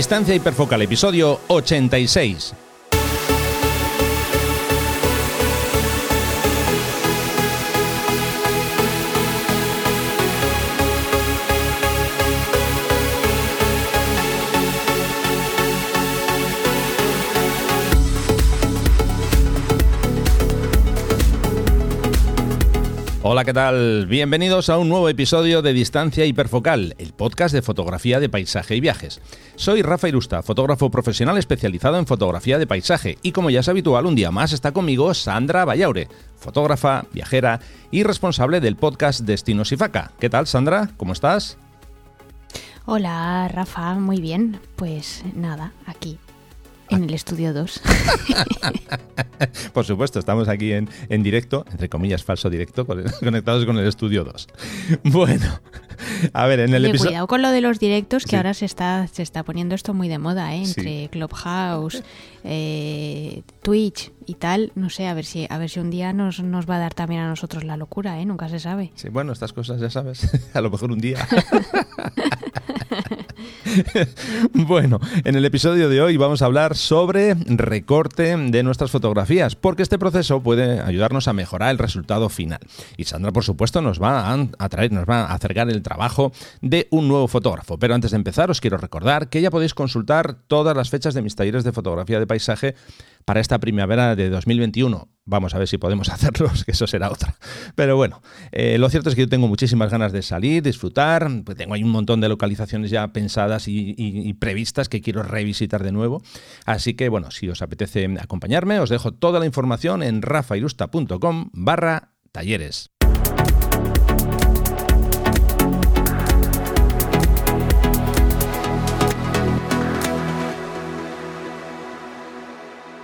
Distancia hiperfocal, episodio 86. Hola, ¿qué tal? Bienvenidos a un nuevo episodio de Distancia Hiperfocal, el podcast de fotografía de paisaje y viajes. Soy Rafa Irusta, fotógrafo profesional especializado en fotografía de paisaje, y como ya es habitual, un día más está conmigo Sandra Vallaure, fotógrafa, viajera y responsable del podcast Destinos y Faca. ¿Qué tal, Sandra? ¿Cómo estás? Hola, Rafa, muy bien. Pues nada, aquí, en el estudio 2. Por supuesto, estamos aquí en, en, directo, entre comillas, falso directo, conectados con el estudio 2. Bueno, a ver, en el episodio. Cuidado con lo de los directos, que sí. ahora se está, se está poniendo esto muy de moda, ¿eh? entre sí. Clubhouse, eh, Twitch y tal. No sé, a ver si, a ver si un día nos, nos va a dar también a nosotros la locura, ¿eh? Nunca se sabe. Sí, bueno, estas cosas ya sabes. a lo mejor un día. bueno, en el episodio de hoy vamos a hablar sobre recorte de nuestras fotografías, porque este proceso puede ayudarnos a mejorar el resultado final. Y Sandra, por supuesto, nos va a traer, nos va a acercar el trabajo de un nuevo fotógrafo. Pero antes de empezar, os quiero recordar que ya podéis consultar todas las fechas de mis talleres de fotografía de paisaje para esta primavera de 2021. Vamos a ver si podemos hacerlos, que eso será otra. Pero bueno, eh, lo cierto es que yo tengo muchísimas ganas de salir, disfrutar. Pues tengo ahí un montón de localizaciones ya pensadas y, y, previstas que quiero revisitar de nuevo. Así que bueno, si os apetece acompañarme, os dejo toda la información en rafairusta.com barra talleres.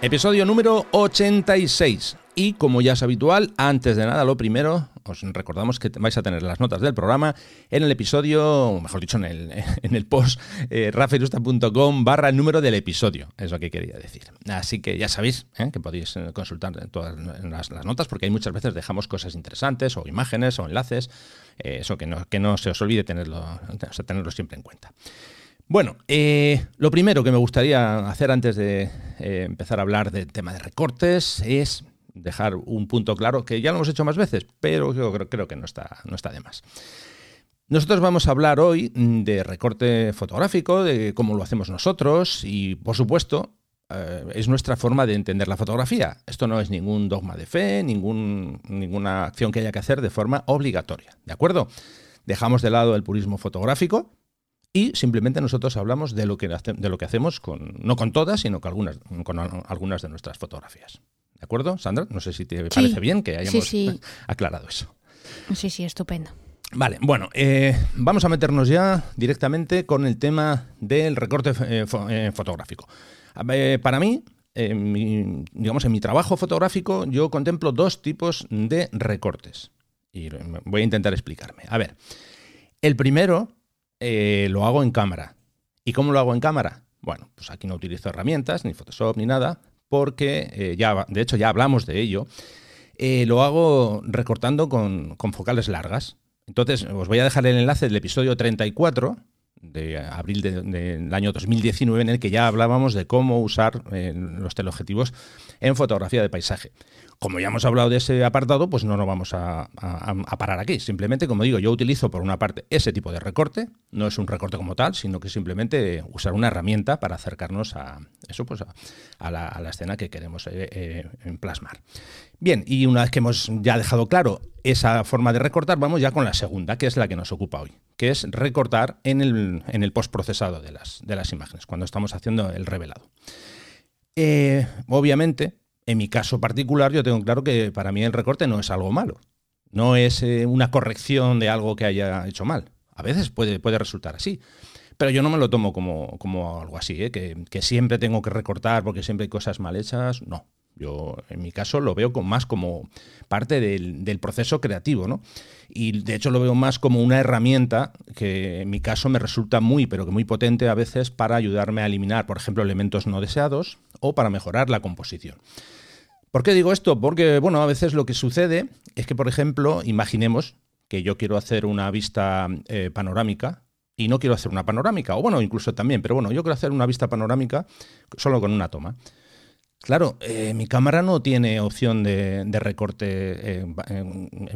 Episodio número 86. Y como ya es habitual, antes de nada, lo primero, os recordamos que vais a tener las notas del programa en el episodio, o mejor dicho, en el, en el post eh, barra número del episodio, es lo que quería decir. Así que ya sabéis eh, que podéis consultar todas las, las, notas porque hay muchas veces dejamos cosas interesantes o imágenes o enlaces, eh, eso que no, que no se os olvide tenerlo, o sea, tenerlo siempre en cuenta. Bueno, eh, lo primero que me gustaría hacer antes de eh, empezar a hablar del tema de recortes es dejar un punto claro, que ya lo hemos hecho más veces, pero creo, que no está, no está de más. Nosotros vamos a hablar hoy de recorte fotográfico, de cómo lo hacemos nosotros y, por supuesto, eh, es nuestra forma de entender la fotografía. Esto no es ningún dogma de fe, ninguna acción que haya que hacer de forma obligatoria, ¿de acuerdo? Dejamos de lado el purismo fotográfico, y simplemente nosotros hablamos de lo que, de lo que hacemos, con, no con todas, sino con algunas, con algunas de nuestras fotografías. ¿De acuerdo, Sandra? No sé si te sí. parece bien que hayamos sí, sí. aclarado eso. Sí, sí, estupendo. Vale, bueno, eh, vamos a meternos ya directamente con el tema del recorte eh, fo eh, fotográfico. para mí, mi, digamos, en mi trabajo fotográfico, yo contemplo dos tipos de recortes. Y voy a intentar explicarme. A ver, el primero eh, lo hago en cámara. ¿Y cómo lo hago en cámara? Bueno, pues aquí no utilizo herramientas, ni Photoshop, ni nada, porque eh, ya, de hecho ya hablamos de ello. Eh, lo hago recortando con, con, focales largas. Entonces, os voy a dejar el enlace del episodio 34 de abril del de, año 2019 en el que ya hablábamos de cómo usar los teleobjetivos en fotografía de paisaje. Como ya hemos hablado de ese apartado, pues no nos vamos a, parar aquí. Simplemente, como digo, yo utilizo por una parte ese tipo de recorte, no es un recorte como tal, sino que simplemente usar una herramienta para acercarnos a eso, pues a, la, a la, escena que queremos eh, eh, plasmar. Bien, y una vez que hemos ya dejado claro esa forma de recortar, vamos ya con la segunda, que es la que nos ocupa hoy, que es recortar en el, en el postprocesado de las, de las imágenes, cuando estamos haciendo el revelado. Eh, obviamente, en mi caso particular, yo tengo claro que para mí el recorte no es algo malo. No es eh, una corrección de algo que haya hecho mal. A veces puede, puede resultar así. Pero yo no me lo tomo como, como algo así, ¿eh? que, siempre tengo que recortar porque siempre hay cosas mal hechas. No. Yo, en mi caso, lo veo con, más como parte del, del, proceso creativo, ¿no? Y de hecho lo veo más como una herramienta que en mi caso me resulta muy, pero que muy potente a veces para ayudarme a eliminar, por ejemplo, elementos no deseados o para mejorar la composición. ¿Por qué digo esto? Porque, bueno, a veces lo que sucede es que, por ejemplo, imaginemos que yo quiero hacer una vista eh, panorámica y no quiero hacer una panorámica, o bueno, incluso también, pero bueno, yo quiero hacer una vista panorámica solo con una toma. Claro, eh, mi cámara no tiene opción de, recorte en,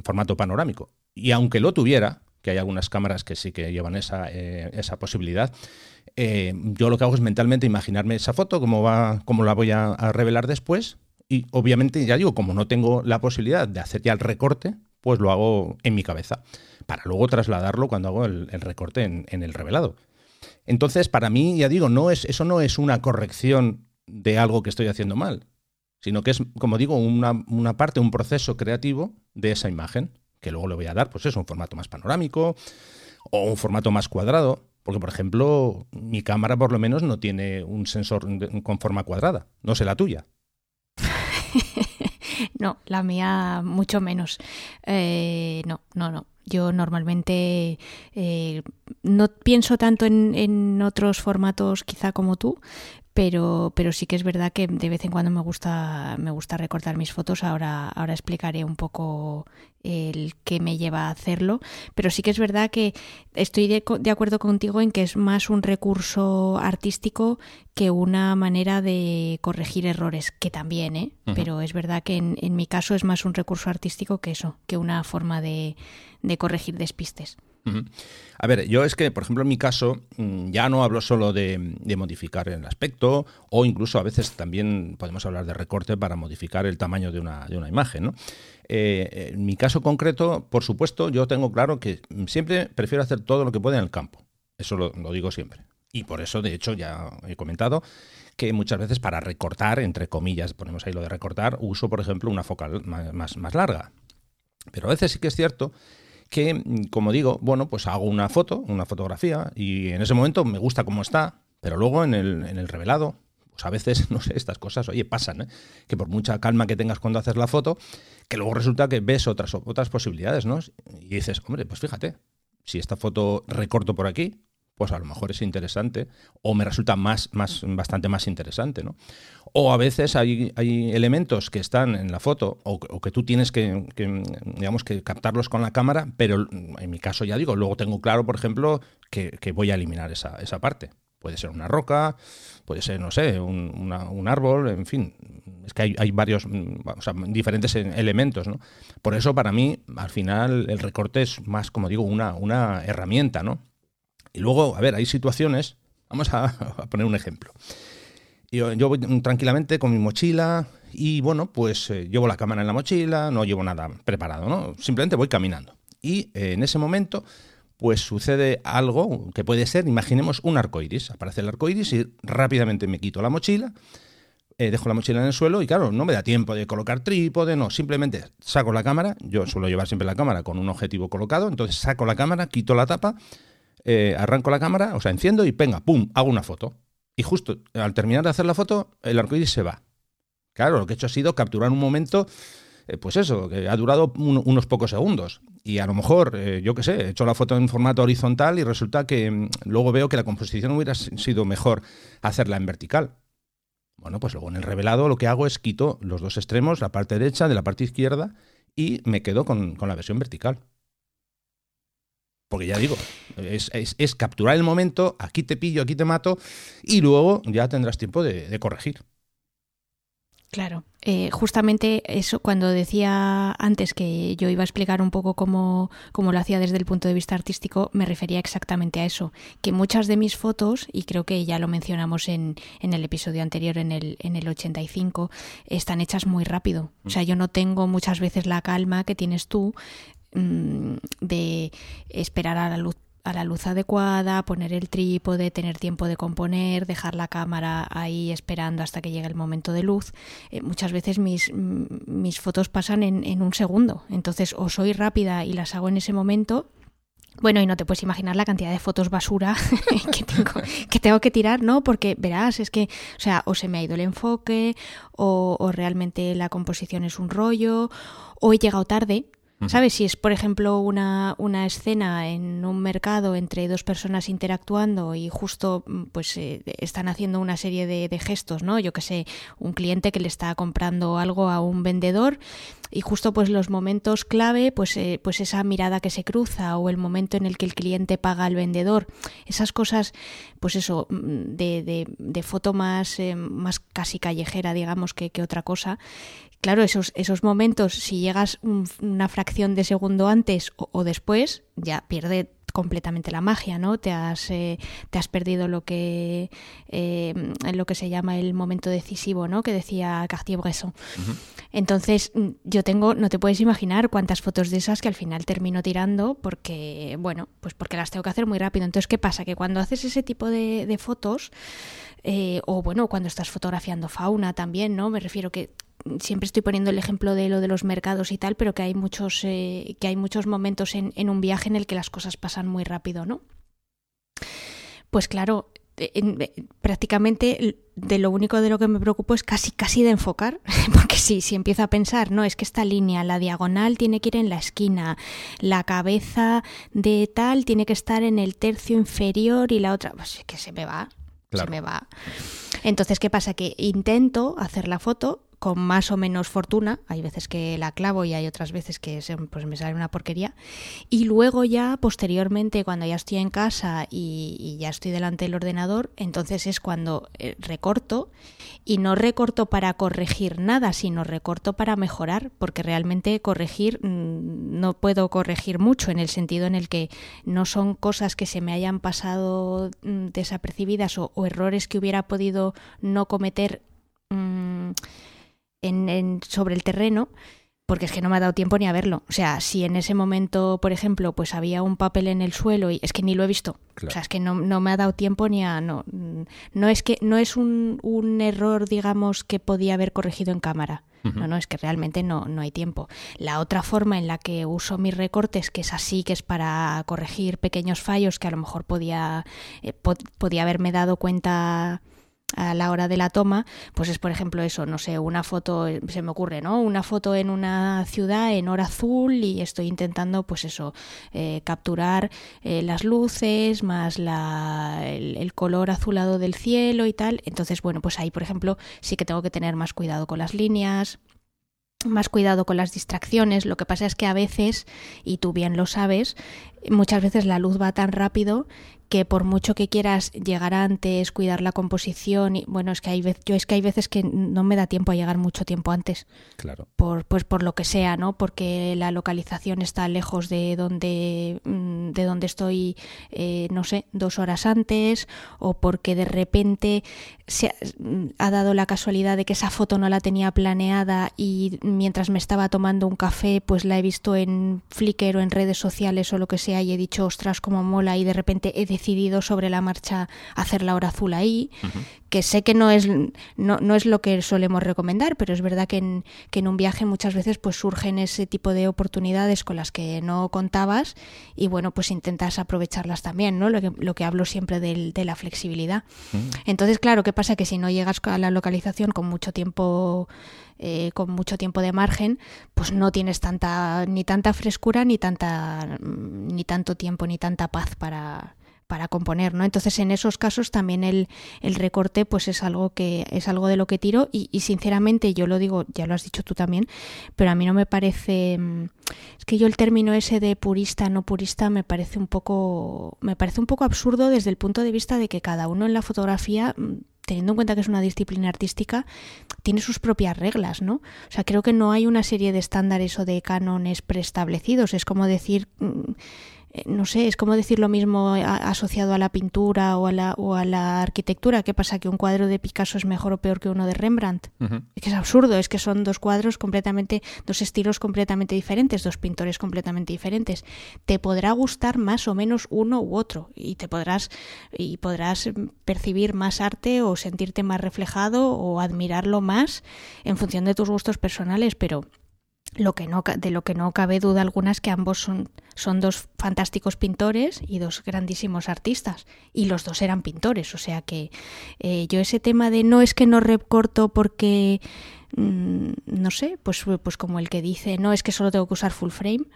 formato panorámico. Y aunque lo tuviera, que hay algunas cámaras que sí que llevan esa, eh, posibilidad, eh, yo lo que hago es mentalmente imaginarme esa foto, cómo, va, cómo la voy a, revelar después. Y obviamente, ya digo, como no tengo la posibilidad de hacer ya el recorte, pues lo hago en mi cabeza, para luego trasladarlo cuando hago el, recorte en, el revelado. Entonces, para mí, ya digo, no es, eso no es una corrección de algo que estoy haciendo mal, sino que es, como digo, una, parte, un proceso creativo de esa imagen, que luego le voy a dar, pues es un formato más panorámico o un formato más cuadrado, porque por ejemplo, mi cámara por lo menos no tiene un sensor con forma cuadrada, no sé la tuya. no, la mía mucho menos. Eh, no, no, no. Yo normalmente eh, no pienso tanto en, en, otros formatos quizá como tú, pero, pero sí que es verdad que de vez en cuando me gusta, me gusta recortar mis fotos. Ahora, ahora explicaré un poco el que me lleva a hacerlo, pero sí que es verdad que estoy de, de, acuerdo contigo en que es más un recurso artístico que una manera de corregir errores, que también, ¿eh? pero es verdad que en, en mi caso es más un recurso artístico que eso, que una forma de, de corregir despistes. A ver, yo es que, por ejemplo, en mi caso, mm, ya no hablo solo de, modificar el aspecto, o incluso a veces también podemos hablar de recorte para modificar el tamaño de una, de una imagen. ¿no? Eh, en mi caso concreto, por supuesto, yo tengo claro que siempre prefiero hacer todo lo que pueda en el campo. Eso lo, digo siempre. Y por eso, de hecho, ya he comentado que muchas veces para recortar, entre comillas, ponemos ahí lo de recortar, uso, por ejemplo, una focal más, más larga. Pero a veces sí que es cierto que, mm, como digo, bueno, pues hago una foto, una fotografía, y en ese momento me gusta cómo está, pero luego en el, en el revelado, pues a veces, no sé, estas cosas, oye, pasan, ¿eh? que por mucha calma que tengas cuando haces la foto, que luego resulta que ves otras, otras posibilidades, ¿no? Y dices, hombre, pues fíjate, si esta foto recorto por aquí, pues a lo mejor es interesante o me resulta más, más, bastante más interesante, ¿no? O a veces hay, hay elementos que están en la foto o, que tú tienes que, digamos, que captarlos con la cámara, pero en mi caso ya digo, luego tengo claro, por ejemplo, que, voy a eliminar esa, esa, parte. Puede ser una roca, puede ser, no sé, un, un árbol, en fin. Es que hay, hay varios, o sea, diferentes elementos, ¿no? Por eso, para mí, al final, el recorte es más, como digo, una, una herramienta, ¿no? Y luego, a ver, hay situaciones, vamos a, poner un ejemplo. Yo, yo, voy tranquilamente con mi mochila y bueno, pues eh, llevo la cámara en la mochila, no llevo nada preparado, ¿no? Simplemente voy caminando. Y eh, en ese momento, pues sucede algo que puede ser, imaginemos un arco iris. Aparece el arco iris y rápidamente me quito la mochila, eh, dejo la mochila en el suelo y claro, no me da tiempo de colocar trípode, no, simplemente saco la cámara, yo suelo llevar siempre la cámara con un objetivo colocado, entonces saco la cámara, quito la tapa eh, arranco la cámara, o sea, enciendo y venga, pum, hago una foto. Y justo al terminar de hacer la foto, el arcoíris se va. Claro, lo que he hecho ha sido capturar un momento, eh, pues eso, que ha durado unos pocos segundos. Y a lo mejor, eh, yo qué sé, he hecho la foto en formato horizontal y resulta que mm, luego veo que la composición hubiera sido mejor hacerla en vertical. Bueno, pues luego en el revelado lo que hago es quito los dos extremos, la parte derecha de la parte izquierda, y me quedo con la versión vertical. Porque ya digo, es, capturar el momento, aquí te pillo, aquí te mato, y luego ya tendrás tiempo de, corregir. Claro, eh, justamente eso, cuando decía antes que yo iba a explicar un poco cómo, cómo, lo hacía desde el punto de vista artístico, me refería exactamente a eso, que muchas de mis fotos, y creo que ya lo mencionamos en, en el episodio anterior, en el, en el 85, están hechas muy rápido. O sea, yo no tengo muchas veces la calma que tienes tú Mm, de esperar a la luz a la luz adecuada, poner el trípode, tener tiempo de componer, dejar la cámara ahí esperando hasta que llegue el momento de luz. Eh, muchas veces mis, mm, mis fotos pasan en, en, un segundo, entonces o soy rápida y las hago en ese momento. Bueno, y no te puedes imaginar la cantidad de fotos basura que, tengo, que tengo que tirar, ¿no? Porque verás, es que, o sea, o se me ha ido el enfoque, o, o realmente la composición es un rollo, o he llegado tarde, ¿Sabes? Si es, por ejemplo, una, una, escena en un mercado entre dos personas interactuando y justo mm, pues eh, están haciendo una serie de, de gestos, ¿no? Yo que sé, un cliente que le está comprando algo a un vendedor y justo pues los momentos clave, pues, eh, pues esa mirada que se cruza o el momento en el que el cliente paga al vendedor, esas cosas, pues eso, mm, de, de, de foto más, eh, más casi callejera, digamos, que, que otra cosa, claro, esos, esos momentos, si llegas una fracción de segundo antes o, o después, ya pierde completamente la magia, ¿no? Te has, eh, te has perdido lo que, eh, lo que se llama el momento decisivo, ¿no? Que decía Cartier-Bresson. Uh -huh. Entonces, yo tengo, no te puedes imaginar cuántas fotos de esas que al final termino tirando porque, bueno, pues porque las tengo que hacer muy rápido. Entonces, ¿qué pasa? Que cuando haces ese tipo de, de fotos, eh, o bueno, cuando estás fotografiando fauna también, ¿no? Me refiero que siempre estoy poniendo el ejemplo de lo de los mercados y tal, pero que hay muchos, eh, que hay muchos momentos en, en, un viaje en el que las cosas pasan muy rápido, ¿no? Pues claro, en, en, prácticamente de lo único de lo que me preocupo es casi casi de enfocar, porque sí, si empiezo a pensar, no, es que esta línea, la diagonal tiene que ir en la esquina, la cabeza de tal tiene que estar en el tercio inferior y la otra, pues que se me va, claro. se me va. Entonces, ¿qué pasa? Que intento hacer la foto con más o menos fortuna, hay veces que la clavo y hay otras veces que pues me sale una porquería, y luego ya posteriormente cuando ya estoy en casa y, ya estoy delante del ordenador, entonces es cuando eh, recorto. Y no recorto para corregir nada, sino recorto para mejorar, porque realmente corregir mmm, no puedo corregir mucho en el sentido en el que no son cosas que se me hayan pasado mmm, desapercibidas o, errores que hubiera podido no cometer mmm, en, en, sobre el terreno, porque es que no me ha dado tiempo ni a verlo. O sea, si en ese momento, por ejemplo, pues había un papel en el suelo y es que ni lo he visto. Claro. O sea, es que no, no, me ha dado tiempo ni a. No, no es que no es un, un error, digamos, que podía haber corregido en cámara. Uh -huh. No, no, es que realmente no, no hay tiempo. La otra forma en la que uso mis recortes, que es así, que es para corregir pequeños fallos que a lo mejor podía, eh, pod podía haberme dado cuenta a la hora de la toma, pues es por ejemplo eso, no sé, una foto, se me ocurre, ¿no? Una foto en una ciudad en hora azul y estoy intentando, pues eso, eh, capturar eh, las luces más la, el, el, color azulado del cielo y tal. Entonces, bueno, pues ahí, por ejemplo, sí que tengo que tener más cuidado con las líneas más cuidado con las distracciones. Lo que pasa es que a veces, y tú bien lo sabes, muchas veces la luz va tan rápido que por mucho que quieras llegar antes, cuidar la composición, y bueno, es que hay yo es que hay veces que no me da tiempo a llegar mucho tiempo antes. Claro. Por pues por lo que sea, ¿no? Porque la localización está lejos de donde mm, de donde estoy, eh, no sé, dos horas antes, o porque de repente se ha, ha dado la casualidad de que esa foto no la tenía planeada y mientras me estaba tomando un café, pues la he visto en Flickr o en redes sociales o lo que sea y he dicho, ostras, como mola y de repente he decidido sobre la marcha hacer la hora azul ahí, uh -huh. que sé que no es, no, no, es lo que solemos recomendar, pero es verdad que en, que en un viaje muchas veces pues surgen ese tipo de oportunidades con las que no contabas y bueno, pues intentas aprovecharlas también, ¿no? Lo que, lo que hablo siempre del, de la flexibilidad. Uh -huh. Entonces, claro, ¿qué pasa? Que si no llegas a la localización con mucho tiempo eh, con mucho tiempo de margen, pues no tienes tanta ni tanta frescura ni tanta ni tanto tiempo ni tanta paz para para componer, ¿no? Entonces en esos casos también el, el recorte pues es algo que es algo de lo que tiro y, y, sinceramente yo lo digo, ya lo has dicho tú también, pero a mí no me parece es que yo el término ese de purista no purista me parece un poco me parece un poco absurdo desde el punto de vista de que cada uno en la fotografía teniendo en cuenta que es una disciplina artística, tiene sus propias reglas, ¿no? O sea, creo que no hay una serie de estándares o de cánones preestablecidos. Es como decir eh, no sé, es como decir lo mismo asociado a la pintura o a la, o a la arquitectura. ¿Qué pasa? ¿Que un cuadro de Picasso es mejor o peor que uno de Rembrandt? Uh -huh. Es que es absurdo, es que son dos cuadros completamente, dos estilos completamente diferentes, dos pintores completamente diferentes. Te podrá gustar más o menos uno u otro y te podrás, y podrás percibir más arte o sentirte más reflejado o admirarlo más en función de tus gustos personales, pero lo que no, de lo que no cabe duda alguna es que ambos son, son dos fantásticos pintores y dos grandísimos artistas. Y los dos eran pintores. O sea que eh, yo ese tema de no es que no recorto porque, mm, no sé, pues, pues como el que dice, no es que solo tengo que usar full frame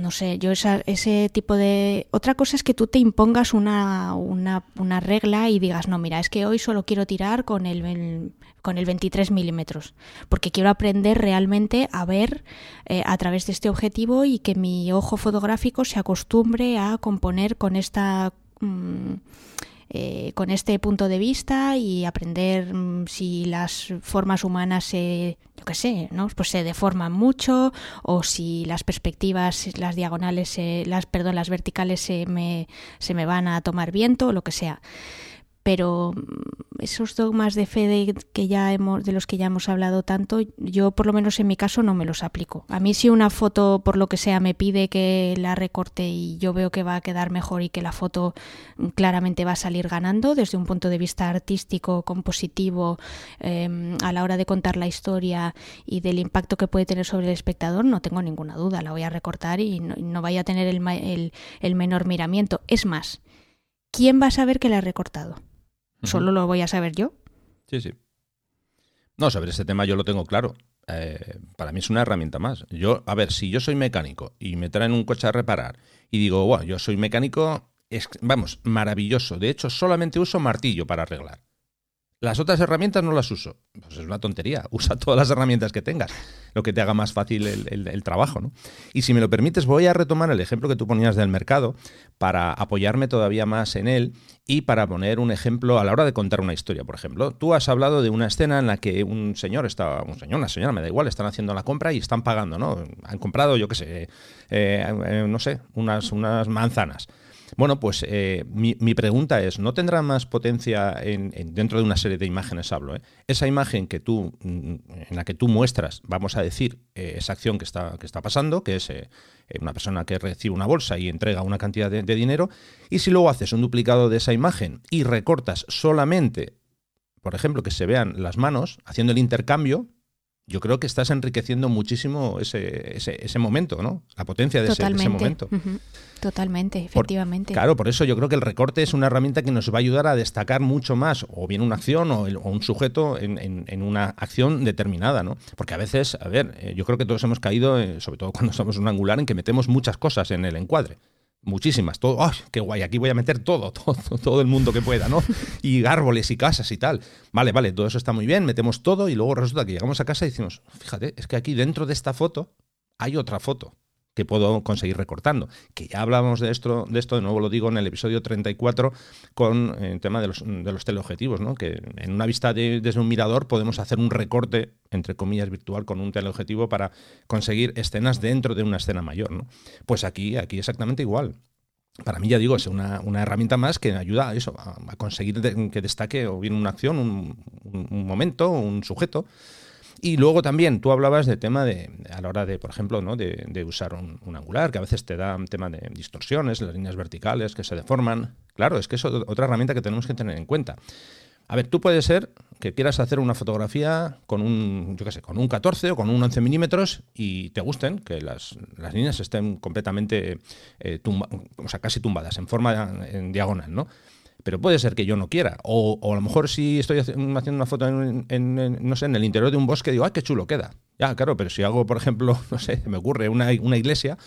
no sé, yo esa, ese tipo de... Otra cosa es que tú te impongas una, una, una, regla y digas, no, mira, es que hoy solo quiero tirar con el, con el 23 milímetros, porque quiero aprender realmente a ver eh, a través de este objetivo y que mi ojo fotográfico se acostumbre a componer con esta... Mm, eh, con este punto de vista y aprender mm, si las formas humanas se, yo qué sé, ¿no? Pues se deforman mucho o si las perspectivas, las diagonales, las, perdón, las verticales se me, se me van a tomar viento o lo que sea pero mm, esos dogmas de fe de, que ya hemos, de los que ya hemos hablado tanto, yo por lo menos en mi caso no me los aplico. A mí si una foto por lo que sea me pide que la recorte y yo veo que va a quedar mejor y que la foto mm, claramente va a salir ganando desde un punto de vista artístico, compositivo, em, a la hora de contar la historia y del impacto que puede tener sobre el espectador, no tengo ninguna duda, la voy a recortar y no, vaya a tener el, el, el menor miramiento. Es más, ¿quién va a saber que la he recortado? Solo lo voy a saber yo. Sí, sí. No, sobre ese tema yo lo tengo claro. Eh, para mí es una herramienta más. Yo, a ver, si yo soy mecánico y me traen un coche a reparar y digo, wow, yo soy mecánico, es, vamos, maravilloso. De hecho, solamente uso martillo para arreglar. Las otras herramientas no las uso. Pues es una tontería. Usa todas las herramientas que tengas, lo que te haga más fácil el, trabajo. ¿no? Y si me lo permites, voy a retomar el ejemplo que tú ponías del mercado para apoyarme todavía más en él y para poner un ejemplo a la hora de contar una historia. Por ejemplo, tú has hablado de una escena en la que un señor está, un señor, una señora, me da igual, están haciendo la compra y están pagando, ¿no? Han comprado, yo qué sé, eh, eh, no sé, unas, unas manzanas. Bueno, pues eh, mi, pregunta es, ¿no tendrá más potencia en, dentro de una serie de imágenes hablo? Eh? Esa imagen que tú, mm, en la que tú muestras, vamos a decir, eh, esa acción que está, que está pasando, que es una persona que recibe una bolsa y entrega una cantidad de, de dinero, y si luego haces un duplicado de esa imagen y recortas solamente, por ejemplo, que se vean las manos haciendo el intercambio, yo creo que estás enriqueciendo muchísimo ese, ese, momento, ¿no? La potencia de, ese, momento. Totalmente, efectivamente. claro, por eso yo creo que el recorte es una herramienta que nos va a ayudar a destacar mucho más, o bien una acción o, un sujeto en, una acción determinada, ¿no? Porque a veces, a ver, eh, yo creo que todos hemos caído, eh, sobre todo cuando somos un angular, en que metemos muchas cosas en el encuadre muchísimas, todo, ¡ay, qué guay! Aquí voy a meter todo, todo, todo el mundo que pueda, ¿no? Y árboles y casas y tal. Vale, vale, todo eso está muy bien, metemos todo y luego resulta que llegamos a casa y decimos, fíjate, es que aquí dentro de esta foto hay otra foto que puedo conseguir recortando. Que ya hablábamos de esto, de esto, de nuevo lo digo en el episodio 34 con el tema de los, de los teleobjetivos, ¿no? que en una vista desde un mirador podemos hacer un recorte, entre comillas, virtual con un teleobjetivo para conseguir escenas dentro de una escena mayor. ¿no? Pues aquí, aquí exactamente igual. Para mí, ya digo, es una, herramienta más que ayuda a eso, a, conseguir que destaque o bien una acción, un momento, un sujeto, y luego también tú hablabas de tema de, a la hora de, por ejemplo, ¿no? de, usar un, angular, que a veces te da un tema de distorsiones, las líneas verticales que se deforman. Claro, es que es otra herramienta que tenemos que tener en cuenta. A ver, tú puedes ser que quieras hacer una fotografía con un, yo qué sé, con un 14 o con un 11 milímetros y te gusten, que las, líneas estén completamente, eh, o sea, casi tumbadas, en forma en diagonal, ¿no? Pero puede ser que yo no quiera. O, a lo mejor si estoy haciendo una foto en, no sé, en el interior de un bosque, digo, ¡ay, qué chulo queda! Ya, claro, pero si hago, por ejemplo, no sé, me ocurre una, una iglesia,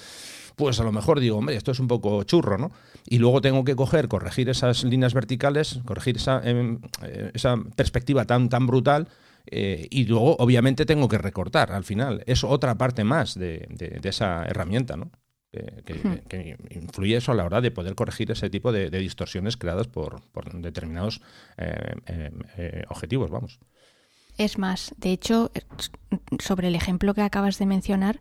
pues a lo mejor digo, hombre, esto es un poco churro, ¿no? Y luego tengo que coger, corregir esas líneas verticales, corregir esa, em, eh, esa perspectiva tan, tan brutal. Eh, y luego, obviamente, tengo que recortar al final. Es otra parte más de, de esa herramienta, ¿no? Que, influye eso a la hora de poder corregir ese tipo de, distorsiones creadas por, determinados eh, eh, eh, objetivos, vamos. Es más, de hecho, sobre el ejemplo que acabas de mencionar,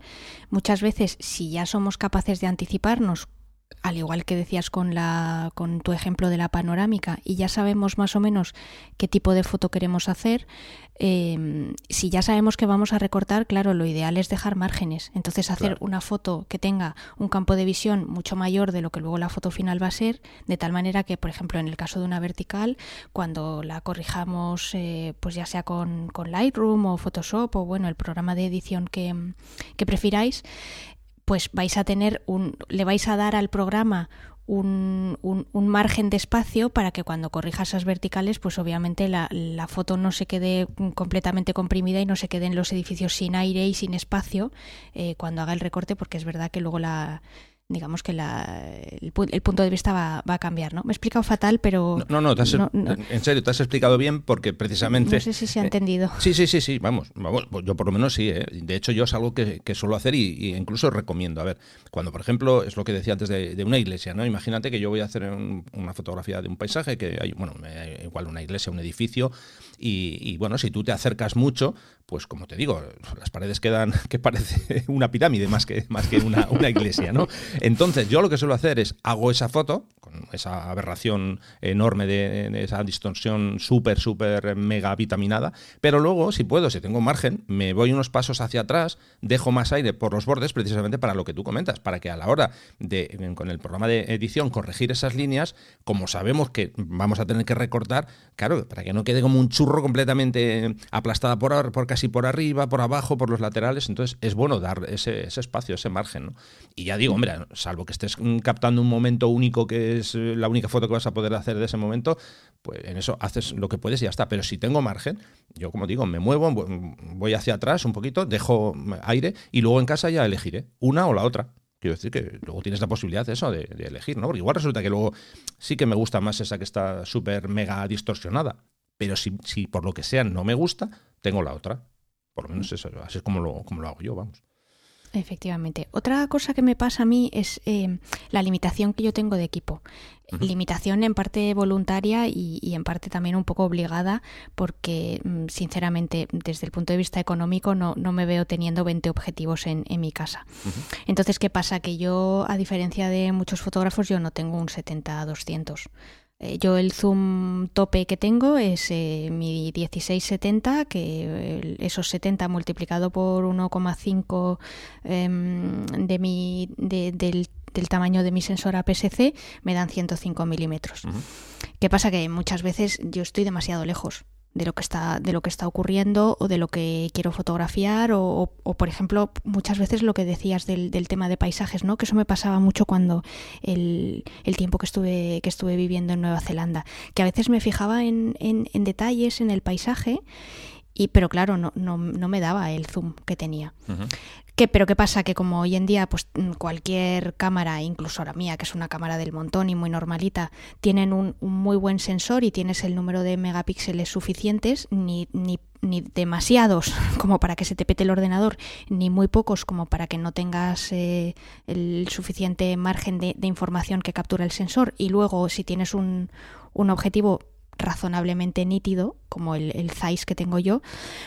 muchas veces si ya somos capaces de anticiparnos al igual que decías con, la, con tu ejemplo de la panorámica, y ya sabemos más o menos qué tipo de foto queremos hacer, em, si ya sabemos que vamos a recortar, claro, lo ideal es dejar márgenes. Entonces, hacer una foto que tenga un campo de visión mucho mayor de lo que luego la foto final va a ser, de tal manera que, por ejemplo, en el caso de una vertical, cuando la corrijamos, eh, pues ya sea con, con, Lightroom o Photoshop o, bueno, el programa de edición que, que prefiráis, pues vais a tener un, le vais a dar al programa un, un, margen de espacio para que cuando corrija esas verticales, pues obviamente la, la, foto no se quede completamente comprimida y no se queden los edificios sin aire y sin espacio eh, cuando haga el recorte, porque es verdad que luego la digamos que la, el, punto de vista va, a cambiar, ¿no? Me he explicado fatal, pero... No, no, en serio, te has explicado bien porque precisamente... No sé si se ha eh, entendido. sí, sí, sí, sí, vamos, vamos, yo por lo menos sí, ¿eh? de hecho yo es algo que, suelo hacer y, incluso recomiendo. A ver, cuando por ejemplo, es lo que decía antes de, una iglesia, ¿no? Imagínate que yo voy a hacer una fotografía de un paisaje, que hay, bueno, igual una iglesia, un edificio, y, bueno, si tú te acercas mucho, pues como te digo, las paredes quedan que parece una pirámide más que, más que una, iglesia, ¿no? Entonces, yo lo que suelo hacer es hago esa foto, con esa aberración enorme de, esa distorsión súper, súper mega vitaminada, pero luego, si puedo, si tengo margen, me voy unos pasos hacia atrás, dejo más aire por los bordes, precisamente para lo que tú comentas, para que a la hora de, con el programa de edición, corregir esas líneas, como sabemos que vamos a tener que recortar, claro, para que no quede como un churro completamente aplastada por, por casi por arriba, por abajo, por los laterales, entonces es bueno dar ese, ese espacio, ese margen, ¿no? Y ya digo, hombre, salvo que estés captando un momento único que es eh, la única foto que vas a poder hacer de ese momento, pues en eso haces lo que puedes y ya está. Pero si tengo margen, yo como digo, me muevo, voy hacia atrás un poquito, dejo aire y luego en casa ya elegiré una o la otra. Quiero decir que luego tienes la posibilidad de eso, de, elegir, ¿no? Porque igual resulta que luego sí que me gusta más esa que está súper mega distorsionada. Pero si, si por lo que sea no me gusta, tengo la otra. Por lo menos eso, así es como lo, como lo hago yo, vamos. Efectivamente. Otra cosa que me pasa a mí es eh, la limitación que yo tengo de equipo. Limitación en parte voluntaria y, en parte también un poco obligada porque, mm, sinceramente, desde el punto de vista económico no, no me veo teniendo 20 objetivos en, en mi casa. Entonces, ¿qué pasa? Que yo, a diferencia de muchos fotógrafos, yo no tengo un 70-200. Eh, yo el zoom tope que tengo es eh, mi 1670, que esos 70 multiplicado por 1,5 em, de mi, del, tamaño de mi sensor APS-C me dan 105 milímetros. ¿Qué pasa? Que muchas veces yo estoy demasiado lejos de lo que está de lo que está ocurriendo o de lo que quiero fotografiar o, por ejemplo muchas veces lo que decías del, del, tema de paisajes no que eso me pasaba mucho cuando el, el, tiempo que estuve que estuve viviendo en Nueva Zelanda que a veces me fijaba en, en, en detalles en el paisaje y pero claro no, no, no me daba el zoom que tenía pero qué pasa que como hoy en día pues mm, cualquier cámara incluso la mía que es una cámara del montón y muy normalita tienen un, muy buen sensor y tienes el número de megapíxeles suficientes ni, ni, ni demasiados como para que se te pete el ordenador ni muy pocos como para que no tengas eh, el suficiente margen de, de información que captura el sensor. Y luego si tienes un, un objetivo razonablemente nítido, como el, el Zeiss que tengo yo,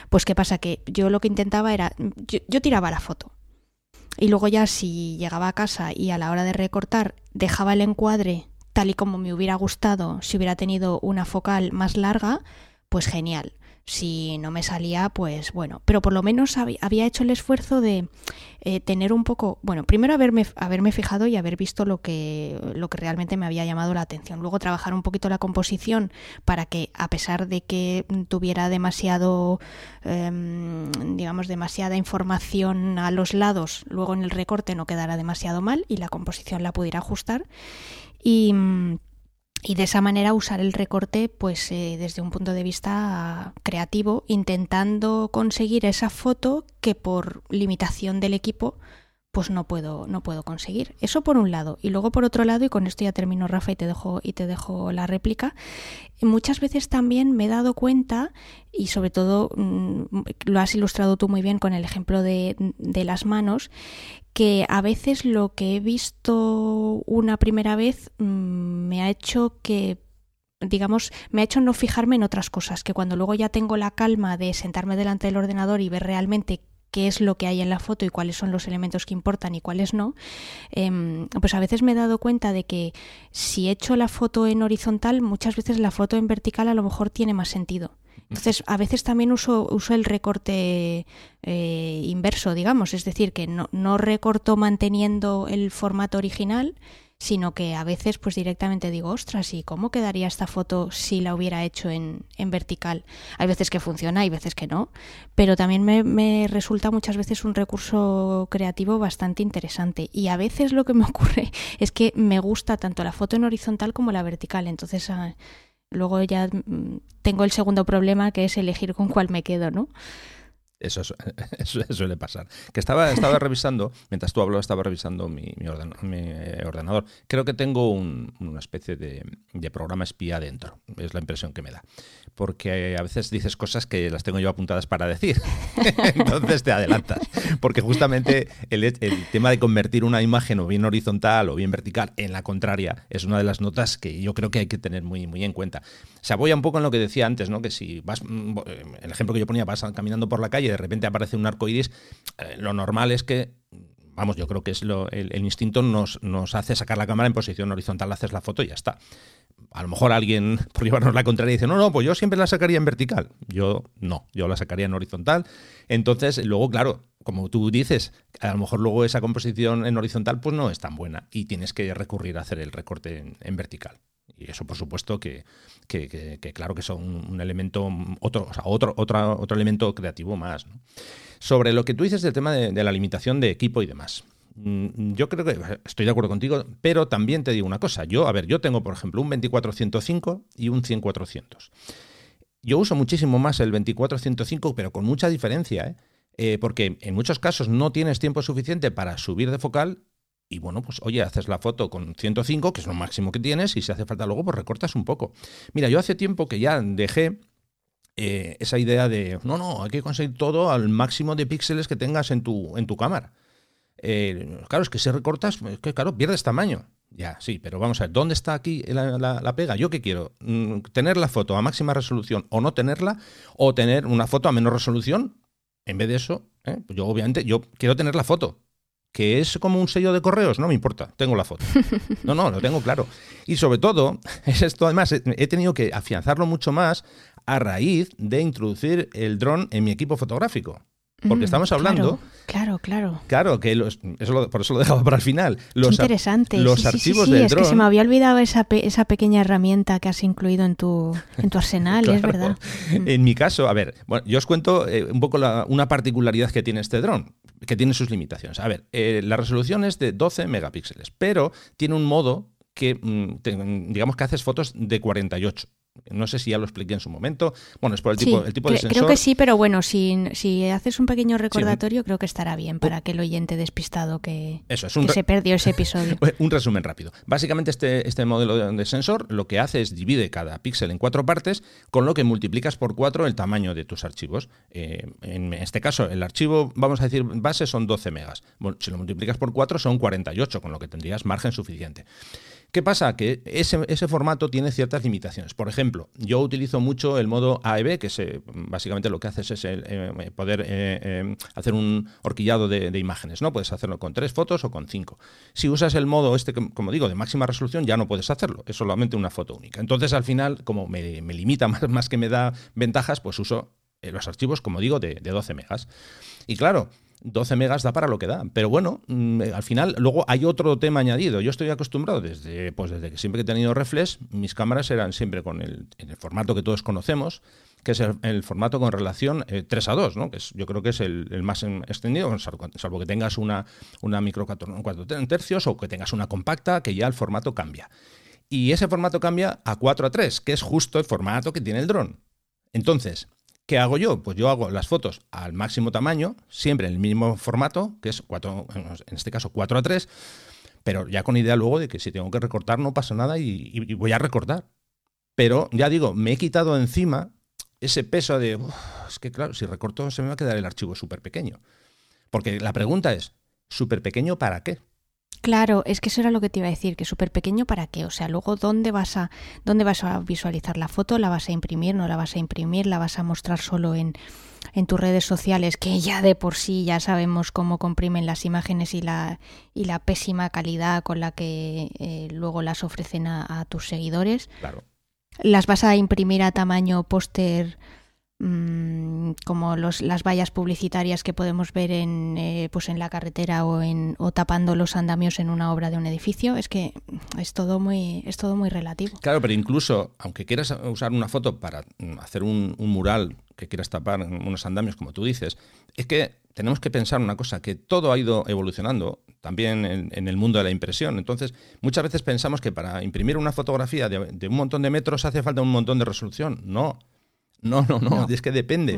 pues qué pasa que yo lo que intentaba era, yo, tiraba la foto. Y luego ya si llegaba a casa y a la hora de recortar dejaba el encuadre tal y como me hubiera gustado si hubiera tenido una focal más larga, pues genial si no me salía, pues bueno, pero por lo menos había hecho el esfuerzo de eh, tener un poco, bueno, primero haberme, haberme fijado y haber visto lo que, lo que realmente me había llamado la atención, luego trabajar un poquito la composición para que a pesar de que tuviera demasiado, em, digamos, demasiada información a los lados, luego en el recorte no quedara demasiado mal y la composición la pudiera ajustar. Y y de esa manera usar el recorte pues eh, desde un punto de vista creativo intentando conseguir esa foto que por limitación del equipo pues no puedo no puedo conseguir. Eso por un lado. Y luego por otro lado y con esto ya termino Rafa y te dejo y te dejo la réplica muchas veces también me he dado cuenta y sobre todo mm, lo has ilustrado tú muy bien con el ejemplo de, las manos que a veces lo que he visto una primera vez mm, me ha hecho que digamos, me ha hecho no fijarme en otras cosas, que cuando luego ya tengo la calma de sentarme delante del ordenador y ver realmente qué es lo que hay en la foto y cuáles son los elementos que importan y cuáles no, em, pues a veces me he dado cuenta de que si echo la foto en horizontal, muchas veces la foto en vertical a lo mejor tiene más sentido. Entonces, a veces también uso, uso el recorte eh, inverso, digamos, es decir, que no, no recorto manteniendo el formato original, sino que a veces pues directamente digo, ostras, ¿y cómo quedaría esta foto si la hubiera hecho en, en vertical? Hay veces que funciona, hay veces que no, pero también me, me, resulta muchas veces un recurso creativo bastante interesante. Y a veces lo que me ocurre es que me gusta tanto la foto en horizontal como la vertical, entonces... Ah, luego ya mm, tengo el segundo problema que es elegir con cuál me quedo, ¿no? Eso, suele pasar. Que estaba, estaba revisando, mientras tú hablabas, estaba revisando mi, mi, ordenador. Creo que tengo una especie de, programa espía dentro. Es la impresión que me da. Porque a veces dices cosas que las tengo yo apuntadas para decir. Entonces te adelantas. Porque justamente el, tema de convertir una imagen o bien horizontal o bien vertical en la contraria es una de las notas que yo creo que hay que tener muy, muy en cuenta. Se apoya un poco en lo que decía antes, ¿no? Que si vas, mm, el ejemplo que yo ponía, vas caminando por la calle de repente aparece un arco iris, eh, lo normal es que vamos, yo creo que es lo, el, instinto nos, nos, hace sacar la cámara en posición horizontal, haces la foto y ya está. A lo mejor alguien, por llevarnos la contraria, dice, no, no, pues yo siempre la sacaría en vertical. Yo no, yo la sacaría en horizontal. Entonces, luego, claro, como tú dices, a lo mejor luego esa composición en horizontal pues no es tan buena y tienes que recurrir a hacer el recorte en vertical. Y eso, por supuesto, que, claro que son un elemento, otro, o sea, otro, otro, otro elemento creativo más. Sobre lo que tú dices del tema de, la limitación de equipo y demás. Mm, yo creo que estoy de acuerdo contigo, pero también te digo una cosa. Yo, a ver, yo tengo, por ejemplo, un 2405 y un 100-400. Yo uso muchísimo más el 2405, pero con mucha diferencia, ¿eh? Eh, porque en muchos casos no tienes tiempo suficiente para subir de focal y bueno, pues oye, haces la foto con 105, que es lo máximo que tienes, y si hace falta luego, pues recortas un poco. Mira, yo hace tiempo que ya dejé eh, esa idea de, no, no, hay que conseguir todo al máximo de píxeles que tengas en tu, en tu cámara. Eh, claro, es que si recortas, es que claro, pierdes tamaño. Ya, sí, pero vamos a ver, ¿dónde está aquí la, pega? ¿Yo qué quiero? Mm, ¿Tener la foto a máxima resolución o no tenerla? ¿O tener una foto a menor resolución? En vez de eso, ¿eh? pues yo obviamente, yo quiero tener la foto que es como un sello de correos, no me importa, tengo la foto. No, no, lo tengo claro. Y sobre todo, es esto además, he tenido que afianzarlo mucho más a raíz de introducir el dron en mi equipo fotográfico. Porque mm, estamos hablando. Claro, claro. Claro, que los, eso por eso lo dejaba para el final. Los, interesante. Los archivos sí, sí, es que se me había olvidado esa, esa pequeña herramienta que has incluido en tu, en tu arsenal, es verdad. En mi caso, a ver, bueno, yo os cuento eh, un poco la, una particularidad que tiene este dron que tiene sus limitaciones. A ver, eh, la resolución es de 12 megapíxeles, pero tiene un modo que, mm, digamos que haces fotos de 48. No sé si ya lo expliqué en su momento. Bueno, es por el tipo, el tipo de sensor. Creo que sí, pero bueno, si, si haces un pequeño recordatorio, creo que estará bien para que el oyente despistado que, se perdió ese episodio. un resumen rápido. Básicamente, este, este modelo de sensor lo que hace es divide cada píxel en cuatro partes, con lo que multiplicas por cuatro el tamaño de tus archivos. Eh, en este caso, el archivo, vamos a decir, base son 12 megas. Bueno, si lo multiplicas por cuatro son 48, con lo que tendrías margen suficiente. ¿Qué pasa? Que ese, ese, formato tiene ciertas limitaciones. Por ejemplo, yo utilizo mucho el modo AEB, que se, básicamente lo que haces es el, eh, poder eh, eh, hacer un horquillado de, imágenes. ¿no? Puedes hacerlo con tres fotos o con cinco. Si usas el modo este, como digo, de máxima resolución, ya no puedes hacerlo. Es solamente una foto única. Entonces, al final, como me, me limita más, más, que me da ventajas, pues uso los archivos, como digo, de, de 12 megas. Y claro, 12 megas da para lo que da. Pero bueno, mm, al final, luego hay otro tema añadido. Yo estoy acostumbrado desde, pues desde que siempre he tenido reflex, mis cámaras eran siempre con el, el formato que todos conocemos, que es el, formato con relación 3 eh, a 2, ¿no? que es, yo creo que es el, más extendido, salvo, que tengas una, una micro 4, 4 tercios o que tengas una compacta, que ya el formato cambia. Y ese formato cambia a 4 a 3, que es justo el formato que tiene el dron. Entonces, ¿Qué hago yo? Pues yo hago las fotos al máximo tamaño, siempre en el mismo formato, que es 4, en este caso 4 a 3, pero ya con idea luego de que si tengo que recortar no pasa nada y, voy a recortar. Pero ya digo, me he quitado encima ese peso de, es que claro, si recorto se me va a quedar el archivo súper pequeño. Porque la pregunta es, ¿súper pequeño para qué? Claro, es que eso era lo que te iba a decir, que súper pequeño para qué, o sea, luego dónde vas a dónde vas a visualizar la foto, la vas a imprimir, no la vas a imprimir, la vas a mostrar solo en, en tus redes sociales, que ya de por sí ya sabemos cómo comprimen las imágenes y la y la pésima calidad con la que eh, luego las ofrecen a, a tus seguidores. Claro. Las vas a imprimir a tamaño póster como los, las vallas publicitarias que podemos ver en, eh, pues en la carretera o, en, o tapando los andamios en una obra de un edificio, es que es todo muy, es todo muy relativo. Claro, pero incluso, aunque quieras usar una foto para hacer un, mural que quieras tapar unos andamios, como tú dices, es que tenemos que pensar una cosa, que todo ha ido evolucionando también en, el mundo de la impresión. Entonces, muchas veces pensamos que para imprimir una fotografía de un montón de metros hace falta un montón de resolución. No, no, no, no, es que depende.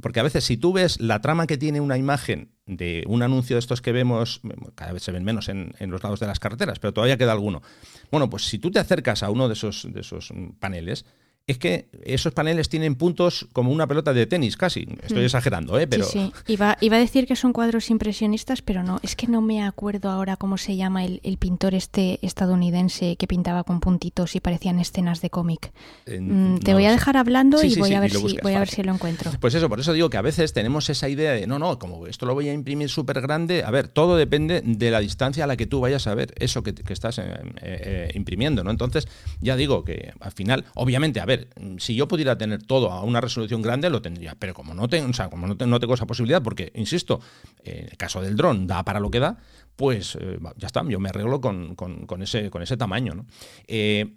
Porque a veces si tú ves la trama que tiene una imagen de un anuncio de estos que vemos, cada vez se ven menos en, en, los lados de las carreteras, pero todavía queda alguno. Bueno, pues si tú te acercas a uno de esos, de esos paneles, es que esos paneles tienen puntos como una pelota de tenis, casi. Estoy mm. exagerando, ¿eh? Pero... Sí, sí. Iba, iba, a decir que son cuadros impresionistas, pero no. Es que no me acuerdo ahora cómo se llama el, pintor este estadounidense que pintaba con puntitos y parecían escenas de cómic. Mm, te voy a dejar hablando y voy, a ver, si, voy a ver si lo encuentro. Pues eso, por eso digo que a veces tenemos esa idea de, no, no, como esto lo voy a imprimir súper grande. A ver, todo depende de la distancia a la que tú vayas a ver eso que, estás eh, eh, imprimiendo, ¿no? Entonces, ya digo que al final, obviamente, a ver, si yo pudiera tener todo a una resolución grande, lo tendría. Pero como no tengo, o sea, como no, tengo esa posibilidad, porque, insisto, en el caso del dron da para lo que da, pues eh, ya está, yo me arreglo con, ese, con ese tamaño. Eh,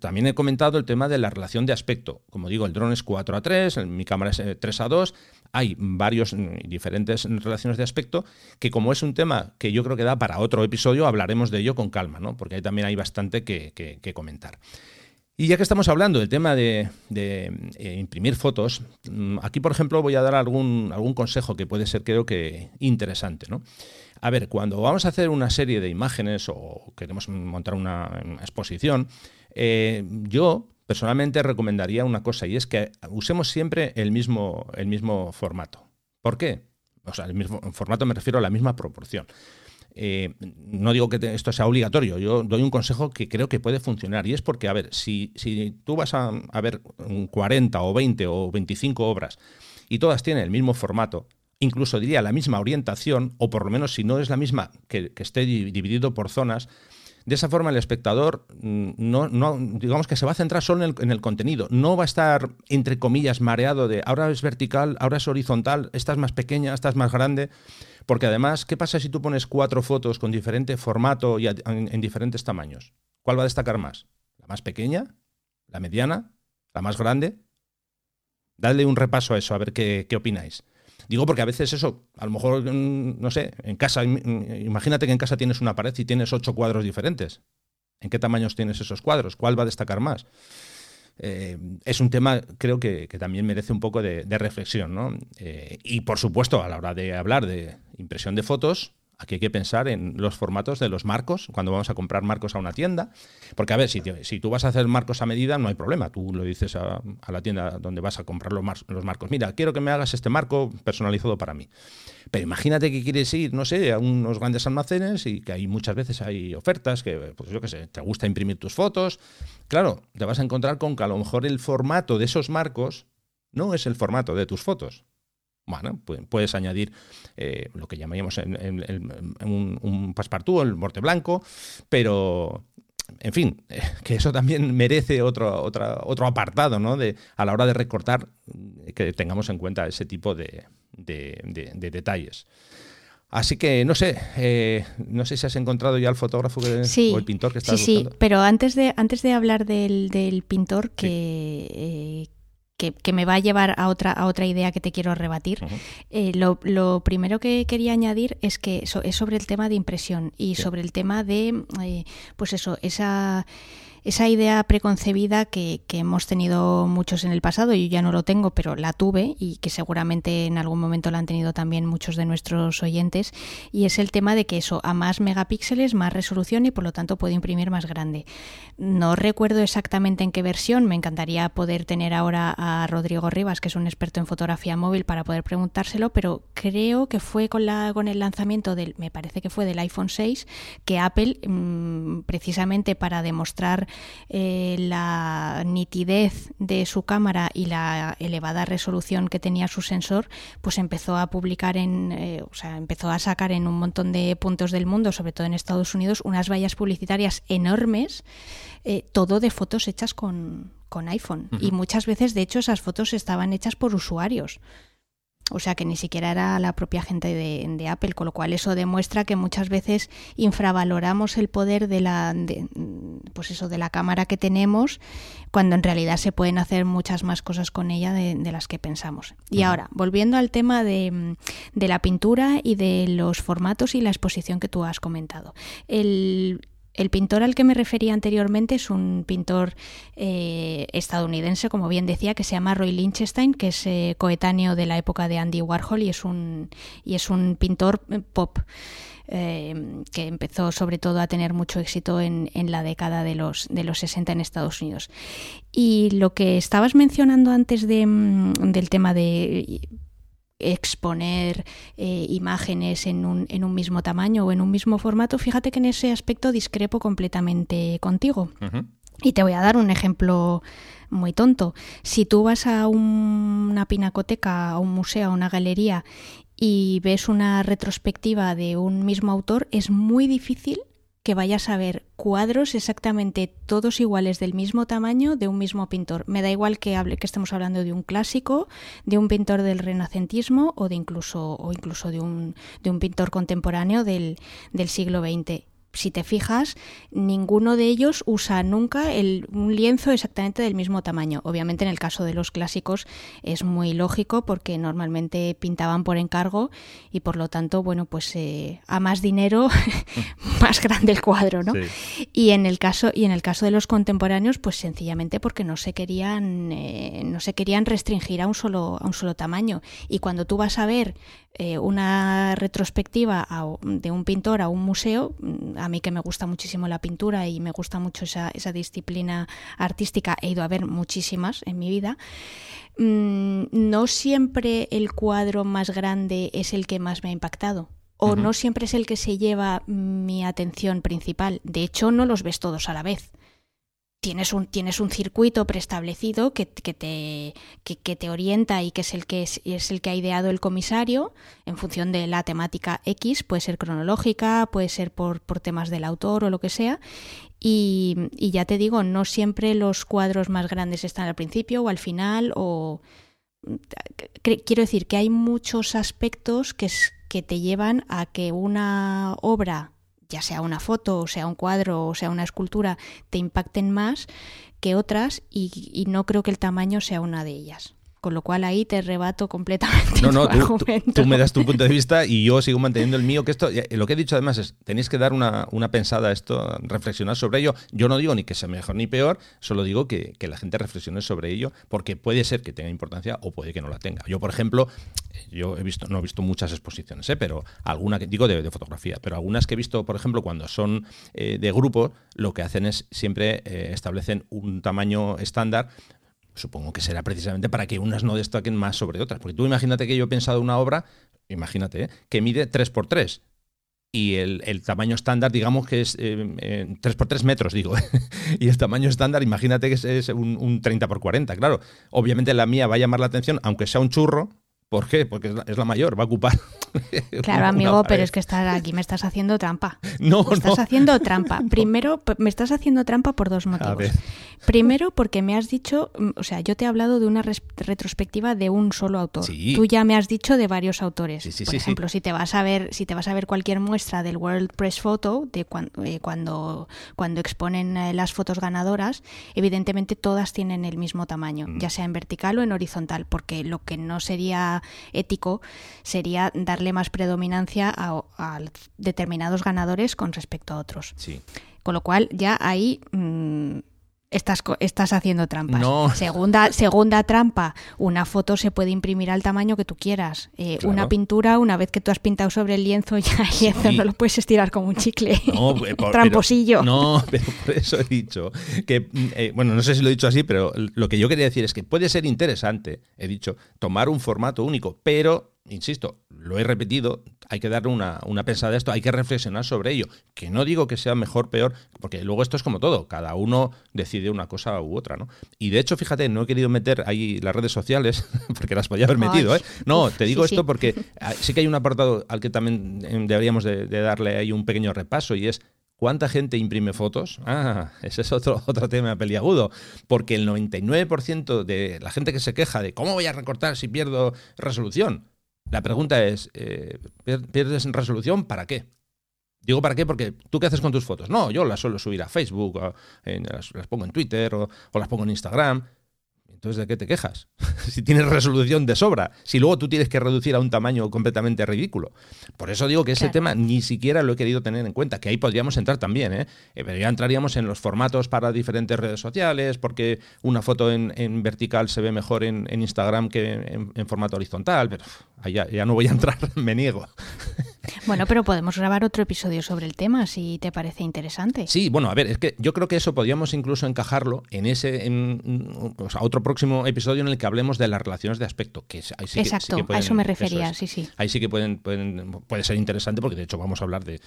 también he comentado el tema de la relación de aspecto. Como digo, el dron es 4 a 3, mi cámara es 3 eh, a 2. Hay varios diferentes relaciones de aspecto que como es un tema que yo creo que da para otro episodio, hablaremos de ello con calma, ¿no? porque ahí también hay bastante que comentar. Y ya que estamos hablando del tema de, eh, imprimir fotos, mm, aquí por ejemplo voy a dar algún, algún consejo que puede ser creo que interesante. ¿no? A ver, cuando vamos a hacer una serie de imágenes o queremos montar una, exposición, eh, yo personalmente recomendaría una cosa y es que usemos siempre el mismo, el mismo formato. ¿Por qué? O sea, el mismo formato me refiero a la misma proporción. Eh, no digo que esto sea obligatorio, yo doy un consejo que creo que puede funcionar y es porque, a ver, si, tú vas a, ver 40 o 20 o 25 obras y todas tienen el mismo formato, incluso diría la misma orientación, o por lo menos si no es la misma, que, esté dividido por zonas, de esa forma el espectador mm, no, no, digamos que se va a centrar solo en el, en el, contenido, no va a estar, entre comillas, mareado de ahora es vertical, ahora es horizontal, esta es más pequeña, esta es más grande. Porque además, ¿qué pasa si tú pones cuatro fotos con diferente formato y en, diferentes tamaños? ¿Cuál va a destacar más? ¿La más pequeña? ¿La mediana? ¿La más grande? Dadle un repaso a eso, a ver qué, qué opináis. Digo porque a veces eso, a lo mejor, mm, no sé, en casa, imagínate que en casa tienes una pared y tienes ocho cuadros diferentes. ¿En qué tamaños tienes esos cuadros? ¿Cuál va a destacar más? Eh, es un tema, creo que, también merece un poco de, reflexión. ¿no? Eh, y por supuesto, a la hora de hablar de impresión de fotos, Aquí hay que pensar en los formatos de los marcos, cuando vamos a comprar marcos a una tienda. Porque, a ver, si, tú vas a hacer marcos a medida, no hay problema. Tú lo dices a, la tienda donde vas a comprar los, los, marcos. Mira, quiero que me hagas este marco personalizado para mí. Pero imagínate que quieres ir, no sé, a unos grandes almacenes y que hay muchas veces hay ofertas que, pues yo qué sé, te gusta imprimir tus fotos. Claro, te vas a encontrar con que a lo mejor el formato de esos marcos no es el formato de tus fotos. Bueno, puedes añadir eh, lo que llamaríamos en, un, un passepartout, el morte blanco, pero en fin, que eso también merece otro, otro apartado, ¿no? De, a la hora de recortar, que tengamos en cuenta ese tipo de, detalles. Así que no sé, eh, no sé si has encontrado ya el fotógrafo o el pintor que estás buscando. Sí, pero antes de antes de hablar del, pintor que, eh, que, me va a llevar a otra, a otra idea que te quiero rebatir. Eh, lo, primero que quería añadir es que es sobre el tema de impresión y sobre el tema de, eh, pues eso, esa esa idea preconcebida que, hemos tenido muchos en el pasado, yo ya no lo tengo, pero la tuve y que seguramente en algún momento la han tenido también muchos de nuestros oyentes, y es el tema de que eso, a más megapíxeles, más resolución y por lo tanto puede imprimir más grande. No recuerdo exactamente en qué versión, me encantaría poder tener ahora a Rodrigo Rivas, que es un experto en fotografía móvil, para poder preguntárselo, pero creo que fue con, la, con el lanzamiento del, me parece que fue del iPhone 6, que Apple, mm, precisamente para demostrar eh, la nitidez de su cámara y la elevada resolución que tenía su sensor, pues empezó a publicar en, eh, o sea, empezó a sacar en un montón de puntos del mundo, sobre todo en Estados Unidos, unas vallas publicitarias enormes, eh, todo de fotos hechas con, con iPhone. Y muchas veces, de hecho, esas fotos estaban hechas por usuarios. O sea que ni siquiera era la propia gente de, Apple, con lo cual eso demuestra que muchas veces infravaloramos el poder de la, pues eso, de la cámara que tenemos, cuando en realidad se pueden hacer muchas más cosas con ella de, las que pensamos. Y ahora, volviendo al tema de, de la pintura y de los formatos y la exposición que tú has comentado. El, el pintor al que me refería anteriormente es un pintor eh, estadounidense, como bien decía, que se llama Roy Lichtenstein, que es eh, coetáneo de la época de Andy Warhol y es un, y es un pintor eh, pop. que empezó sobre todo a tener mucho éxito en, en, la década de los, de los 60 en Estados Unidos. Y lo que estabas mencionando antes de, mm, del tema de exponer eh, imágenes en un, en un, mismo tamaño o en un mismo formato, fíjate que en ese aspecto discrepo completamente contigo. Y te voy a dar un ejemplo muy tonto. Si tú vas a una pinacoteca, a un museo, a una galería y ves una retrospectiva de un mismo autor, es muy difícil que vayas a ver cuadros exactamente todos iguales del mismo tamaño de un mismo pintor. Me da igual que, hable, que estemos hablando de un clásico, de un pintor del renacentismo o de incluso, o incluso de, un, de un pintor contemporáneo del, del siglo XX si te fijas, ninguno de ellos usa nunca el, un lienzo exactamente del mismo tamaño. Obviamente en el caso de los clásicos es muy lógico porque normalmente pintaban por encargo y por lo tanto, bueno, pues eh, a más dinero, más grande el cuadro, ¿no? Y en el caso y en el caso de los contemporáneos, pues sencillamente porque no se querían eh, no se querían restringir a un solo a un solo tamaño. Y cuando tú vas a ver eh, una retrospectiva de un pintor a un museo, mm, a mí que me gusta muchísimo la pintura y me gusta mucho esa, esa disciplina artística, he ido a ver muchísimas en mi vida, mm, no siempre el cuadro más grande es el que más me ha impactado o no siempre es el que se lleva mi atención principal. De hecho, no los ves todos a la vez tienes un, tienes un circuito preestablecido que, que te, que, te orienta y que es el que es, el que ha ideado el comisario en función de la temática X, puede ser cronológica, puede ser por, por temas del autor o lo que sea. Y, y, ya te digo, no siempre los cuadros más grandes están al principio o al final o quiero decir que hay muchos aspectos que, que te llevan a que una obra ya sea una foto, o sea un cuadro, o sea una escultura, te impacten más que otras y, y no creo que el tamaño sea una de ellas. Con lo cual ahí te rebato completamente. No, no, tú, me das tu punto de vista y yo sigo manteniendo el mío. Que esto, lo que he dicho además es, tenéis que dar una, una pensada a esto, reflexionar sobre ello. Yo no digo ni que sea mejor ni peor, solo digo que, que, la gente reflexione sobre ello, porque puede ser que tenga importancia o puede que no la tenga. Yo, por ejemplo, yo he visto, no he visto muchas exposiciones, ¿eh? pero alguna que digo de, fotografía, pero algunas que he visto, por ejemplo, cuando son eh, de grupo, lo que hacen es siempre eh, establecen un tamaño estándar supongo que será precisamente para que unas no destaquen más sobre otras. Porque tú imagínate que yo he pensado una obra, imagínate, ¿eh? que mide 3x3 y el, tamaño estándar, digamos que es 3x3 metros, digo. y el tamaño estándar, imagínate que es, un, un, 30 x 40. Claro, obviamente la mía va a llamar la atención, aunque sea un churro, ¿Por qué? Porque es la, mayor, va a ocupar. Claro, amigo, pero es que estar aquí me estás haciendo trampa. No, me estás haciendo trampa. Primero, me estás haciendo trampa por dos motivos. Primero, porque me has dicho, mm, o sea, yo te he hablado de una retrospectiva de un solo autor. Tú ya me has dicho de varios autores. por ejemplo, si te vas a ver, si te vas a ver cualquier muestra del World Press Photo de eh, cuando, cuando, exponen eh, las fotos ganadoras, evidentemente todas tienen el mismo tamaño, mm. ya sea en vertical o en horizontal, porque lo que no sería ético sería darle más predominancia a, determinados ganadores con respecto a otros. Con lo cual ya ahí... Mm, Estás, estás haciendo trampas. Segunda, segunda trampa, una foto se puede imprimir al tamaño que tú quieras. Eh, una pintura, una vez que tú has pintado sobre el lienzo, ya el lienzo no lo puedes estirar como un chicle. No, eh, Tramposillo. no, pero por eso he dicho que, eh, bueno, no sé si lo he dicho así, pero lo que yo quería decir es que puede ser interesante, he dicho, tomar un formato único, pero insisto, lo he repetido, hay que darle una, una pensada a esto, hay que reflexionar sobre ello. Que no digo que sea mejor, peor, porque luego esto es como todo, cada uno decide una cosa u otra, ¿no? Y de hecho, fíjate, no he querido meter ahí las redes sociales, porque las podía haber metido, ¿eh? No, te digo esto porque ah, sí que hay un apartado al que también em, deberíamos de, darle ahí un pequeño repaso y es ¿Cuánta gente imprime fotos? Ah, ese es otro, otro tema peliagudo. Porque el 99% de la gente que se queja de cómo voy a recortar si pierdo resolución, la pregunta es, eh, ¿pierdes resolución para qué? Digo para qué, porque tú qué haces con tus fotos. No, yo las suelo subir a Facebook, las, pongo en Twitter o, las pongo en Instagram. Entonces, ¿de qué te quejas? si tienes resolución de sobra, si luego tú tienes que reducir a un tamaño completamente ridículo. Por eso digo que ese tema ni siquiera lo he querido tener en cuenta, que ahí podríamos entrar también, ¿eh? eh pero ya entraríamos en los formatos para diferentes redes sociales, porque una foto en, vertical se ve mejor en, Instagram que en, formato horizontal, pero ya, ya no voy a entrar, me niego. Bueno, pero podemos grabar otro episodio sobre el tema si te parece interesante. Sí, bueno, a ver, es que yo creo que eso podríamos incluso encajarlo en ese en, otro próximo episodio en el que hablemos de las relaciones de aspecto, que ahí sí Exacto, a eso me refería, sí, sí. Ahí sí que pueden, puede ser interesante porque de hecho vamos a hablar de,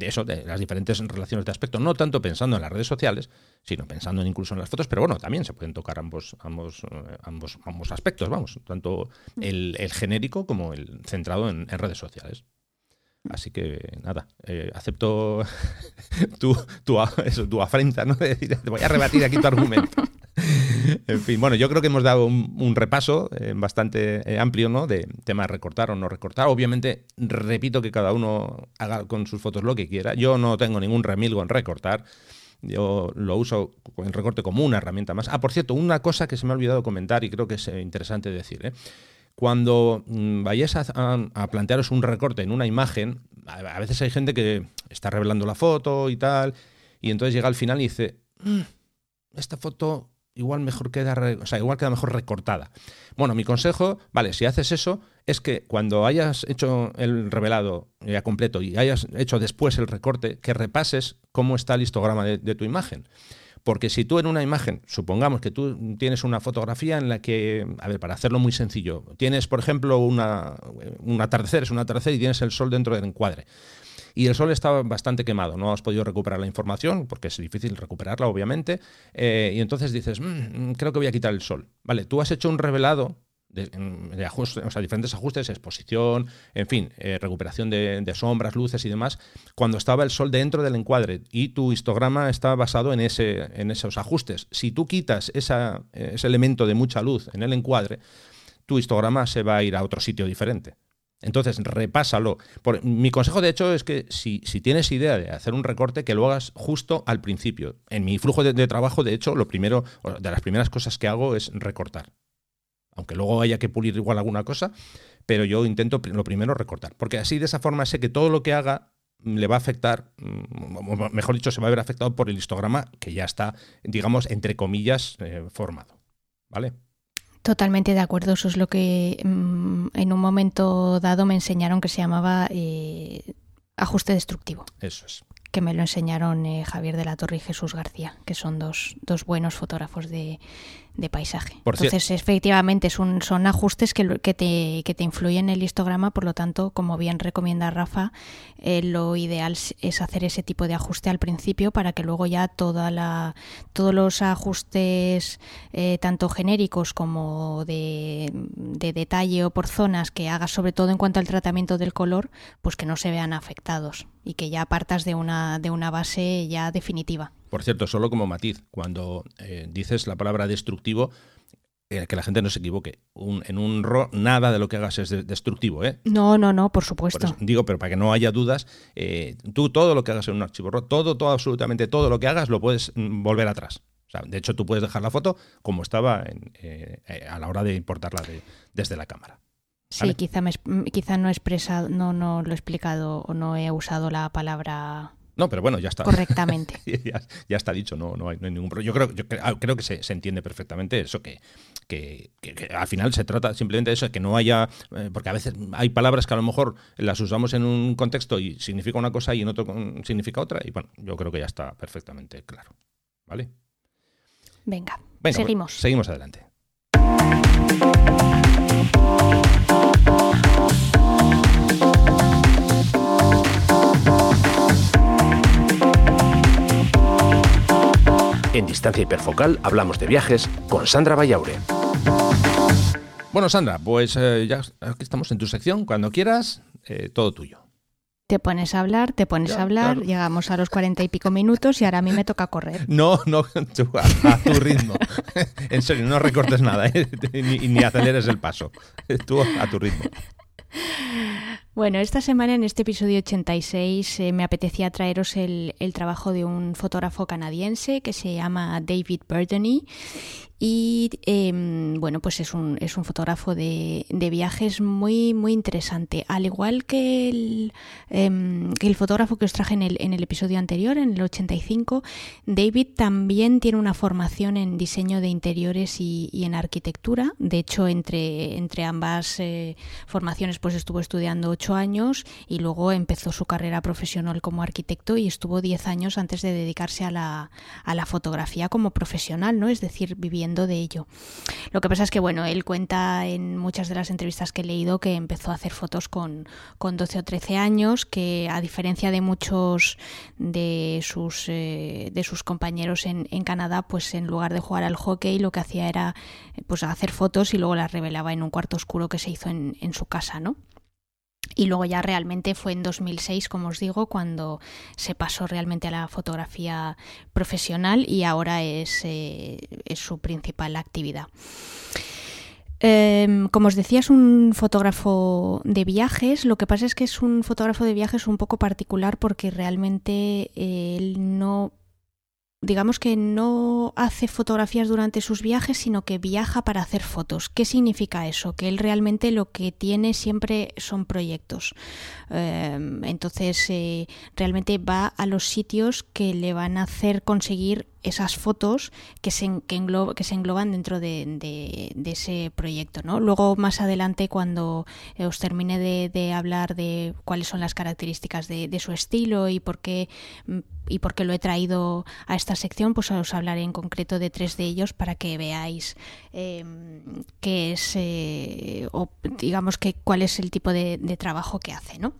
eso, de las diferentes relaciones de aspecto, no tanto pensando en las redes sociales, sino pensando incluso en las fotos, pero bueno, también se pueden tocar ambos ambos eh, ambos ambos aspectos, vamos, tanto el, genérico como el centrado en redes sociales. Así que nada, eh, acepto tu, tu, tu afrenta, ¿no? De decir, te voy a rebatir aquí tu argumento. en fin, bueno, yo creo que hemos dado un, repaso eh, bastante eh, amplio, ¿no? De temas recortar o no recortar. Obviamente, repito que cada uno haga con sus fotos lo que quiera. Yo no tengo ningún remilgo en recortar. Yo lo uso el recorte como una herramienta más. Ah, por cierto, una cosa que se me ha olvidado comentar y creo que es interesante decir, ¿eh? Cuando mm, vayáis a, plantearos un recorte en una imagen, a, veces hay gente que está revelando la foto y tal, y entonces llega al final y dice, mm, esta foto igual mejor queda, o sea, igual queda mejor recortada. Bueno, mi consejo, vale, si haces eso, es que cuando hayas hecho el revelado ya completo y hayas hecho después el recorte, que repases cómo está el histograma de tu imagen. Porque si tú en una imagen, supongamos que tú tienes una fotografía en la que, a ver, para hacerlo muy sencillo, tienes, por ejemplo, una, un atardecer, es un atardecer y tienes el sol dentro del encuadre. Y el sol está bastante quemado, no has podido recuperar la información, porque es difícil recuperarla, obviamente. Eh, y entonces dices, mm, creo que voy a quitar el sol. Vale, tú has hecho un revelado de, ajustes, o sea, diferentes ajustes, exposición, en fin, eh, recuperación de, sombras, luces y demás, cuando estaba el sol dentro del encuadre y tu histograma está basado en, ese, en esos ajustes. Si tú quitas ese elemento de mucha luz en el encuadre, tu histograma se va a ir a otro sitio diferente. Entonces, repásalo. Por, mi consejo, de hecho, es que si, tienes idea de hacer un recorte, que lo hagas justo al principio. En mi flujo de, de trabajo, de hecho, lo primero, de las primeras cosas que hago es recortar aunque luego haya que pulir igual alguna cosa, pero yo intento lo primero recortar, porque así de esa forma sé que todo lo que haga le va a afectar, mm, mejor dicho, se va a ver afectado por el histograma que ya está, digamos, entre comillas, eh, formado. ¿Vale? Totalmente de acuerdo, eso es lo que mm, en un momento dado me enseñaron que se llamaba eh, ajuste destructivo. Eso es que me lo enseñaron eh, Javier de la Torre y Jesús García, que son dos, dos buenos fotógrafos de, de paisaje. Entonces, efectivamente, son, son ajustes que, que, te, que te influyen en el histograma, por lo tanto, como bien recomienda Rafa, eh, lo ideal es hacer ese tipo de ajuste al principio para que luego ya toda la, todos los ajustes, eh, tanto genéricos como de, de, detalle o por zonas que hagas, sobre todo en cuanto al tratamiento del color, pues que no se vean afectados y que ya partas de una, de una base ya definitiva. Por cierto, solo como matiz, cuando eh, dices la palabra destructivo, eh, que la gente no se equivoque. en un RAW nada de lo que hagas es destructivo, ¿eh? No, no, no, por supuesto. digo, pero para que no haya dudas, eh, tú todo lo que hagas en un archivo RAW, todo, todo, absolutamente todo lo que hagas lo puedes mm, volver atrás. de hecho, tú puedes dejar la foto como estaba a la hora de importarla desde la cámara. Sí, quizá, me, quizá no, he expresado, no, no lo he explicado o no he usado la palabra No, pero bueno, ya está. Correctamente. ya, está dicho, no, no, hay, ningún problema. Yo creo, yo ah, creo que se, se entiende perfectamente eso, que, que, al final se trata simplemente de eso, que no haya. Eh, porque a veces hay palabras que a lo mejor las usamos en un contexto y significa una cosa y en otro significa otra. Y bueno, yo creo que ya está perfectamente claro. ¿Vale? Venga, pues seguimos. seguimos adelante. En Distancia Hiperfocal hablamos de viajes con Sandra Vallaure. Bueno, Sandra, pues eh, ya aquí estamos en tu sección. Cuando quieras, eh, todo tuyo. Te pones a hablar, te pones a hablar, llegamos a los cuarenta y pico minutos y ahora a mí me toca correr. No, no, a, tu ritmo. en serio, no recortes nada, ¿eh? ni, ni aceleres el paso. Tú a tu ritmo. Bueno, esta semana en este episodio 86 eh, me apetecía traeros el, el, trabajo de un fotógrafo canadiense que se llama David Burdeny y em, bueno, pues es un, es un fotógrafo de, de, viajes muy, muy interesante. Al igual que el, em, el fotógrafo que os traje en el, en el episodio anterior, en el 85, David también tiene una formación en diseño de interiores y, en arquitectura. De hecho, entre, entre ambas eh, formaciones pues estuvo estudiando ocho años y luego empezó su carrera profesional como arquitecto y estuvo diez años antes de dedicarse a la, a la fotografía como profesional, ¿no? Es decir, de ello. Lo que pasa es que, bueno, él cuenta en muchas de las entrevistas que he leído que empezó a hacer fotos con, con 12 o 13 años, que a diferencia de muchos de sus, eh, de sus compañeros en, en, Canadá, pues en lugar de jugar al hockey, lo que hacía era pues hacer fotos y luego las revelaba en un cuarto oscuro que se hizo en, en su casa, ¿no? Y luego ya realmente fue en 2006, como os digo, cuando se pasó realmente a la fotografía profesional y ahora es, eh, su principal actividad. Em, como os decía, es un fotógrafo de viajes. Lo que pasa es que es un fotógrafo de viajes un poco particular porque realmente él no digamos que no hace fotografías durante sus viajes, sino que viaja para hacer fotos. ¿Qué significa eso? Que él realmente lo que tiene siempre son proyectos. Em, entonces, eh, realmente va a los sitios que le van a hacer conseguir esas fotos que se, que, engloban dentro de, ese proyecto. ¿no? Luego, más adelante, cuando os termine de, hablar de cuáles son las características de, su estilo y por qué y por qué lo he traído a esta sección, pues os hablaré en concreto de tres de ellos para que veáis em, qué es, eh, o digamos que cuál es el tipo de, de trabajo que hace, ¿no?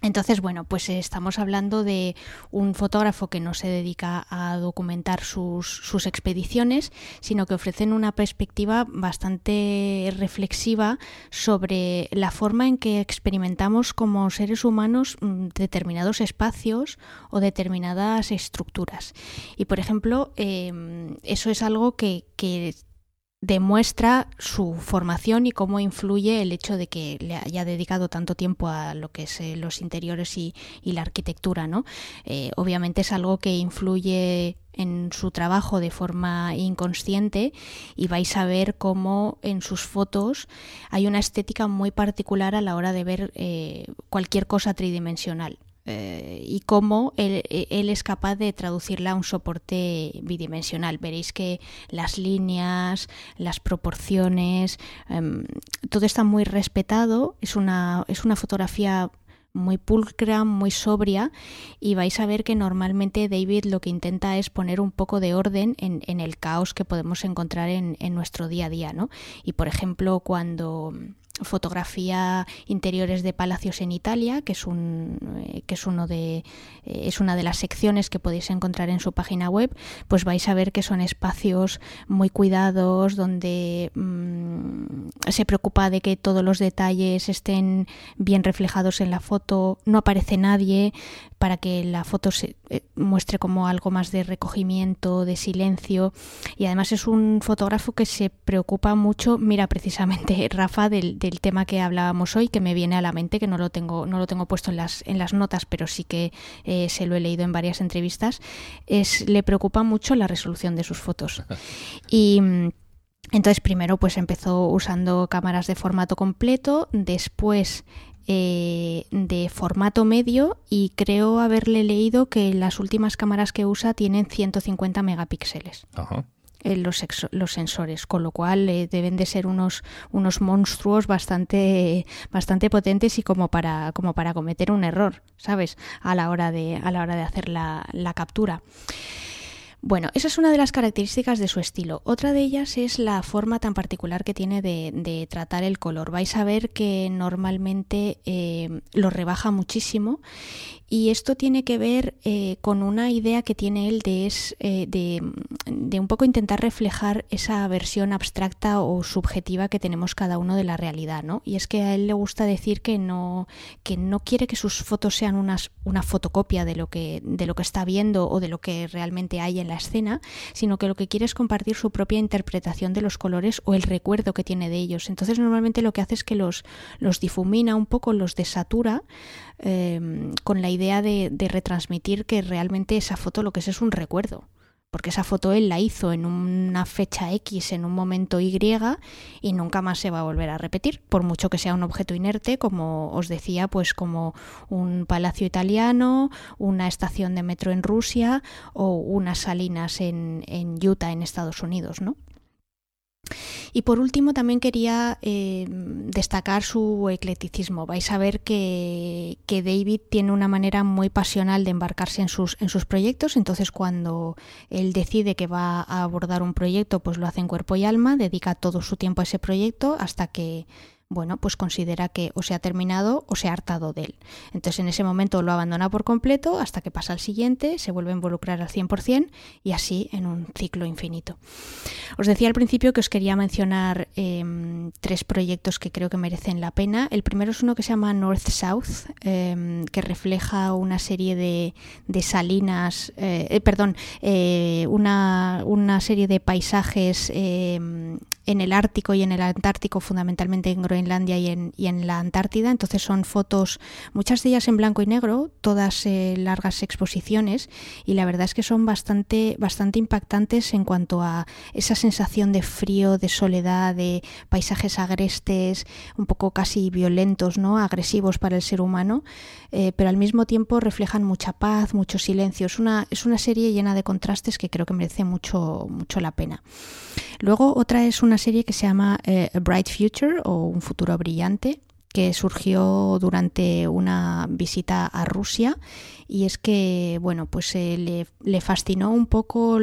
Entonces, bueno, pues estamos hablando de un fotógrafo que no se dedica a documentar sus, sus, expediciones, sino que ofrecen una perspectiva bastante reflexiva sobre la forma en que experimentamos como seres humanos mm, determinados espacios o determinadas estructuras. Y, por ejemplo, em, eso es algo que, que demuestra su formación y cómo influye el hecho de que le haya dedicado tanto tiempo a lo que es eh, los interiores y, la arquitectura, ¿no? Eh, obviamente es algo que influye en su trabajo de forma inconsciente y vais a ver cómo en sus fotos hay una estética muy particular a la hora de ver eh, cualquier cosa tridimensional. Eh, y cómo él, es capaz de traducirla a un soporte bidimensional. Veréis que las líneas, las proporciones, em, todo está muy respetado. Es una, es una fotografía muy pulcra, muy sobria y vais a ver que normalmente David lo que intenta es poner un poco de orden en, en el caos que podemos encontrar en, en, nuestro día a día, ¿no? Y por ejemplo, cuando fotografía interiores de palacios en Italia, que es un eh, que es uno de eh, es una de las secciones que podéis encontrar en su página web, pues vais a ver que son espacios muy cuidados donde mm, se preocupa de que todos los detalles estén bien reflejados en la foto, no aparece nadie para que la foto se eh, muestre como algo más de recogimiento, de silencio. Y además es un fotógrafo que se preocupa mucho, mira precisamente Rafa del el tema que hablábamos hoy, que me viene a la mente, que no lo tengo, no lo tengo puesto en las, en las notas, pero sí que eh, se lo he leído en varias entrevistas, es le preocupa mucho la resolución de sus fotos. Y Entonces primero pues empezó usando cámaras de formato completo, después eh, de formato medio y creo haberle leído que las últimas cámaras que usa tienen 150 megapíxeles. Eh, los, los, sensores, con lo cual eh, deben de ser unos, unos monstruos bastante, bastante potentes y como para, como para cometer un error, ¿sabes? A la hora de, a la hora de hacer la, la captura. Bueno, esa es una de las características de su estilo. Otra de ellas es la forma tan particular que tiene de, tratar el color. Vais a ver que normalmente eh, lo rebaja muchísimo y esto tiene que ver eh, con una idea que tiene él de, es, eh, de, de, un poco intentar reflejar esa versión abstracta o subjetiva que tenemos cada uno de la realidad, ¿no? Y es que a él le gusta decir que no, que no quiere que sus fotos sean unas, una fotocopia de lo, que, de lo que está viendo o de lo que realmente hay en la escena, sino que lo que quiere es compartir su propia interpretación de los colores o el recuerdo que tiene de ellos. Entonces normalmente lo que hace es que los, los difumina un poco, los desatura, eh, con la idea de, retransmitir que realmente esa foto lo que es es un recuerdo porque esa foto él la hizo en una fecha X, en un momento Y, y nunca más se va a volver a repetir, por mucho que sea un objeto inerte, como os decía, pues como un palacio italiano, una estación de metro en Rusia o unas salinas en Utah, en Estados Unidos, ¿no? Y por último también quería eh, destacar su eclecticismo. Vais a ver que, que, David tiene una manera muy pasional de embarcarse en sus, en sus proyectos, entonces cuando él decide que va a abordar un proyecto, pues lo hace en cuerpo y alma, dedica todo su tiempo a ese proyecto hasta que bueno, pues considera que o se ha terminado o se ha hartado de él. Entonces en ese momento lo abandona por completo hasta que pasa al siguiente, se vuelve a involucrar al 100% y así en un ciclo infinito. Os decía al principio que os quería mencionar em, tres proyectos que creo que merecen la pena. El primero es uno que se llama North South, em, que refleja una serie de, salinas, eh, eh, perdón, eh, una, una, serie de paisajes em, en el Ártico y en el Antártico, fundamentalmente en Groenlandia y en, y en la Antártida. Entonces son fotos, muchas de ellas en blanco y negro, todas eh, largas exposiciones, y la verdad es que son bastante, bastante impactantes en cuanto a esa sensación de frío, de soledad, de paisajes agrestes, un poco casi violentos, ¿no? agresivos para el ser humano, eh, pero al mismo tiempo reflejan mucha paz, mucho silencio. Es una, es una serie llena de contrastes que creo que merece mucho, mucho la pena. Luego otra es una serie que se llama eh, A Bright Future o Un futuro brillante que surgió durante una visita a Rusia y es que, bueno, pues eh, le, fascinó un poco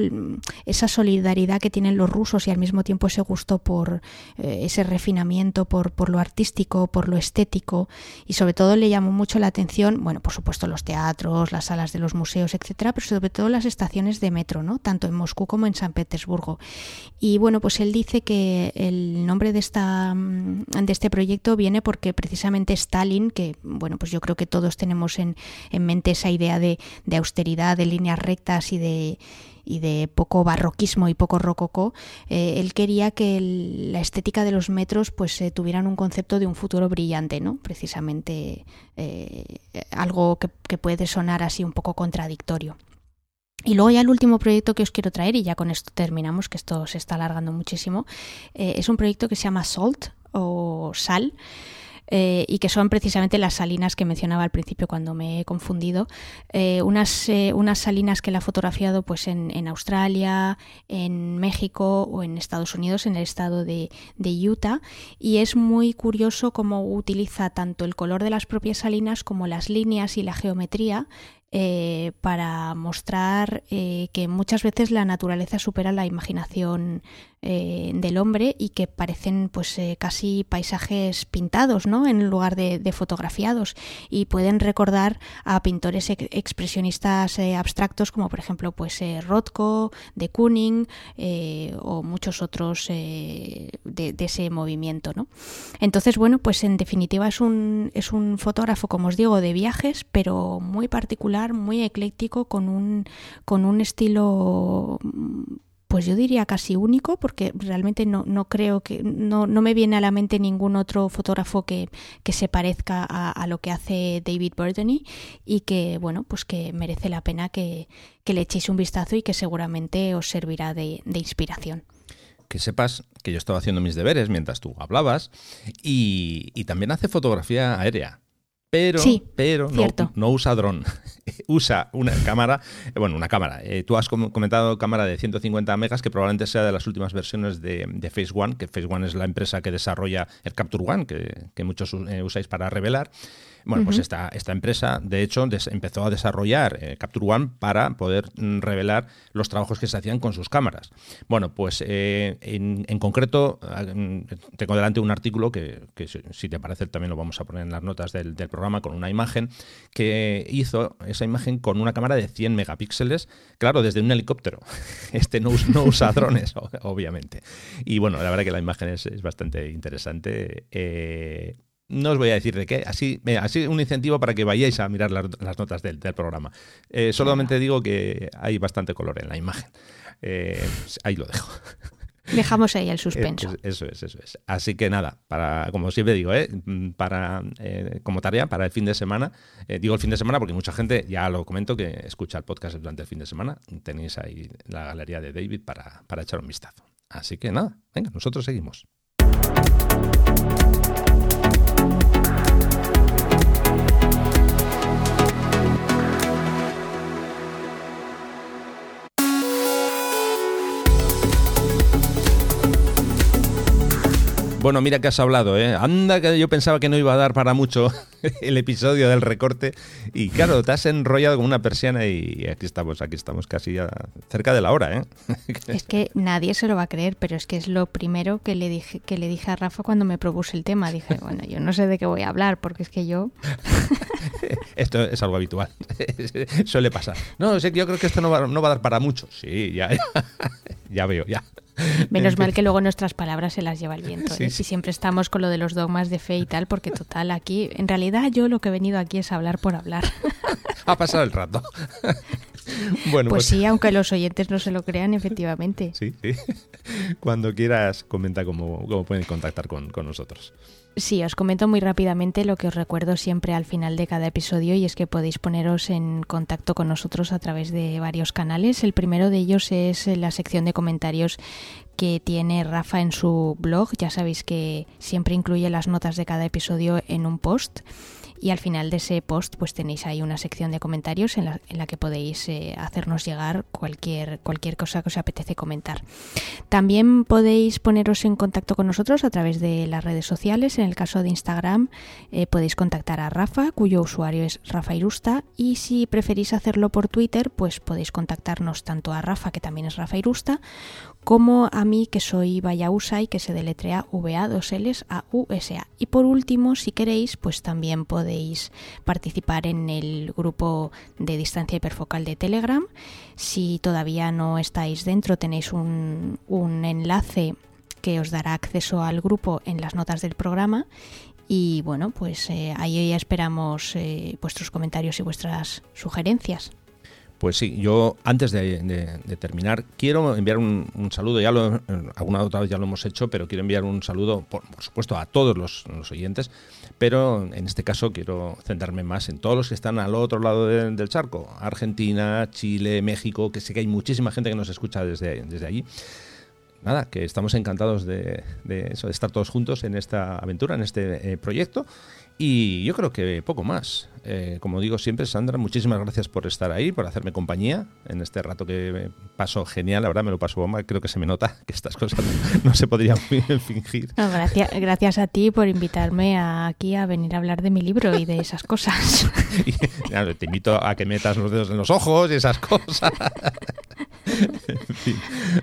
esa solidaridad que tienen los rusos y al mismo tiempo ese gusto por eh, ese refinamiento, por, por lo artístico, por lo estético y sobre todo le llamó mucho la atención, bueno, por supuesto los teatros, las salas de los museos, etcétera, pero sobre todo las estaciones de metro, ¿no? Tanto en Moscú como en San Petersburgo. Y bueno, pues él dice que el nombre de esta de este proyecto viene porque precisamente Stalin, que bueno, pues yo creo que todos tenemos en, en mente esa idea de, austeridad, de líneas rectas y de, y de poco barroquismo y poco rococó, eh, él quería que la estética de los metros pues eh, tuvieran un concepto de un futuro brillante, ¿no? Precisamente eh, algo que, que, puede sonar así un poco contradictorio. Y luego ya el último proyecto que os quiero traer, y ya con esto terminamos, que esto se está alargando muchísimo, es un proyecto que se llama SALT o SAL. Eh, y que son precisamente las salinas que mencionaba al principio cuando me he confundido. Eh, unas, eh, unas salinas que él ha fotografiado pues en, en, Australia, en México o en Estados Unidos, en el estado de, de Utah. Y es muy curioso cómo utiliza tanto el color de las propias salinas como las líneas y la geometría eh, para mostrar que muchas veces la naturaleza supera la imaginación eh, del hombre y que parecen pues casi paisajes pintados ¿no? en lugar de, fotografiados y pueden recordar a pintores expresionistas abstractos como por ejemplo pues Rothko, de Kooning o muchos otros de, de, ese movimiento ¿no? entonces bueno pues en definitiva es un, es un fotógrafo como os digo de viajes pero muy particular muy ecléctico, con un, con un estilo pues yo diría casi único, porque realmente no, no creo que, no, no, me viene a la mente ningún otro fotógrafo que, que se parezca a, lo que hace David Burdeny y que, bueno, pues que merece la pena que, que, le echéis un vistazo y que seguramente os servirá de, de inspiración. que sepas que yo estaba haciendo mis deberes mientras tú hablabas y, y también hace fotografía aérea pero, pero no, usa dron. usa una cámara, eh, bueno, una cámara. Eh, tú has comentado cámara de 150 megas, que probablemente sea de las últimas versiones de, de Phase One, que Phase One es la empresa que desarrolla el Capture One, que, muchos eh, usáis para revelar. Bueno, pues esta, esta empresa, de hecho, empezó a desarrollar eh, Capture One para poder mm, revelar los trabajos que se hacían con sus cámaras. Bueno, pues eh, en, concreto, ah, mm, tengo delante un artículo que, si te parece también lo vamos a poner en las notas del, programa con una imagen que hizo esa imagen con una cámara de 100 megapíxeles, claro, desde un helicóptero. Este no, usa drones, obviamente. Y bueno, la verdad que la imagen es, bastante interesante. Eh, no os voy a decir de qué, así, así un incentivo para que vayáis a mirar las, notas del, programa. Eh, solamente digo que hay bastante color en la imagen. Eh, ahí lo dejo. Dejamos ahí el suspenso. Eso es, eso es. Así que nada, para, como siempre digo, ¿eh? para, como tarea para el fin de semana, digo el fin de semana porque mucha gente, ya lo comento, que escucha el podcast durante el fin de semana. Tenéis ahí la galería de David para, para echar un vistazo. Así que nada, venga, nosotros seguimos. Bueno, mira que has hablado, ¿eh? Anda, que yo pensaba que no iba a dar para mucho el episodio del recorte. Y claro, te has enrollado como una persiana y aquí estamos, aquí estamos casi ya cerca de la hora, ¿eh? Es que nadie se lo va a creer, pero es que es lo primero que le dije, que le dije a Rafa cuando me propuse el tema. Dije, bueno, yo no sé de qué voy a hablar, porque es que yo. esto es algo habitual. Suele pasar. No, sé, yo creo que esto no va, no va a dar para mucho. Sí, ya, ya veo, ya. Menos mal que luego nuestras palabras se las lleva el viento. ¿eh? Y siempre estamos con lo de los dogmas de fe y tal, porque total, aquí, en realidad yo lo que he venido aquí es hablar por hablar. Ha pasado el rato. Bueno, pues, pues, sí, aunque los oyentes no se lo crean, efectivamente. Sí, sí. Cuando quieras, comenta cómo, cómo pueden contactar con, con nosotros. Sí, os comento muy rápidamente lo que os recuerdo siempre al final de cada episodio y es que podéis poneros en contacto con nosotros a través de varios canales. El primero de ellos es la sección de comentarios que tiene Rafa en su blog. Ya sabéis que siempre incluye las notas de cada episodio en un post y al final de ese post pues tenéis ahí una sección de comentarios en la, que podéis eh, hacernos llegar cualquier, cualquier cosa que os apetece comentar. También podéis poneros en contacto con nosotros a través de las redes sociales. En el caso de Instagram eh, podéis contactar a Rafa, cuyo usuario es Rafa Irusta, y si preferís hacerlo por Twitter, pues podéis contactarnos tanto a Rafa, que también es Rafa Irusta, como a mí, que soy Vayausa y que se deletrea VA 2 Ls A U S A. Y por último, si queréis, pues también podéis participar en el grupo de distancia hiperfocal de Telegram. Si todavía no estáis dentro, tenéis un, un enlace que os dará acceso al grupo en las notas del programa y bueno, pues eh, ahí ya esperamos eh, vuestros comentarios y vuestras sugerencias. Pues sí, yo antes de, terminar quiero enviar un, saludo, ya lo, alguna otra vez ya lo hemos hecho, pero quiero enviar un saludo, por, supuesto, a todos los, oyentes, pero en este caso quiero centrarme más en todos los que están al otro lado del charco, Argentina, Chile, México, que sé que hay muchísima gente que nos escucha desde, desde allí. Nada, que estamos encantados de, eso, de estar todos juntos en esta aventura, en este eh, proyecto y yo creo que poco más. Eh, como digo siempre, Sandra, muchísimas gracias por estar ahí, por hacerme compañía en este rato que paso genial. La verdad me lo paso bomba. Creo que se me nota que estas cosas no, se podrían fingir. gracias, gracias a ti por invitarme aquí a venir a hablar de mi libro y de esas cosas. te invito a que metas los dedos en los ojos y esas cosas. en fin,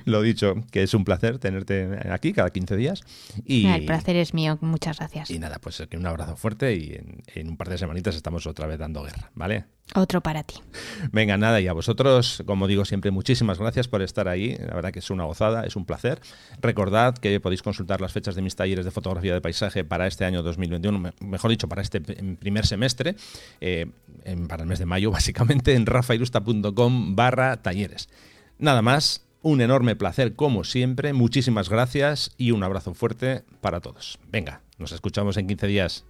lo dicho, que es un placer tenerte aquí cada 15 días. Y, el placer es mío, muchas gracias. Y nada, pues un abrazo fuerte y en, un par de semanitas estamos otra vez dando guerra, ¿vale? Otro para ti. Venga, nada, y a vosotros, como digo siempre, muchísimas gracias por estar ahí. La verdad que es una gozada, es un placer. Recordad que podéis consultar las fechas de mis talleres de fotografía de paisaje para este año 2021, mejor dicho, para este primer semestre, eh, para el mes de mayo, básicamente, en rafairusta.com barra talleres. Nada más, un enorme placer como siempre, muchísimas gracias y un abrazo fuerte para todos. Venga, nos escuchamos en 15 días.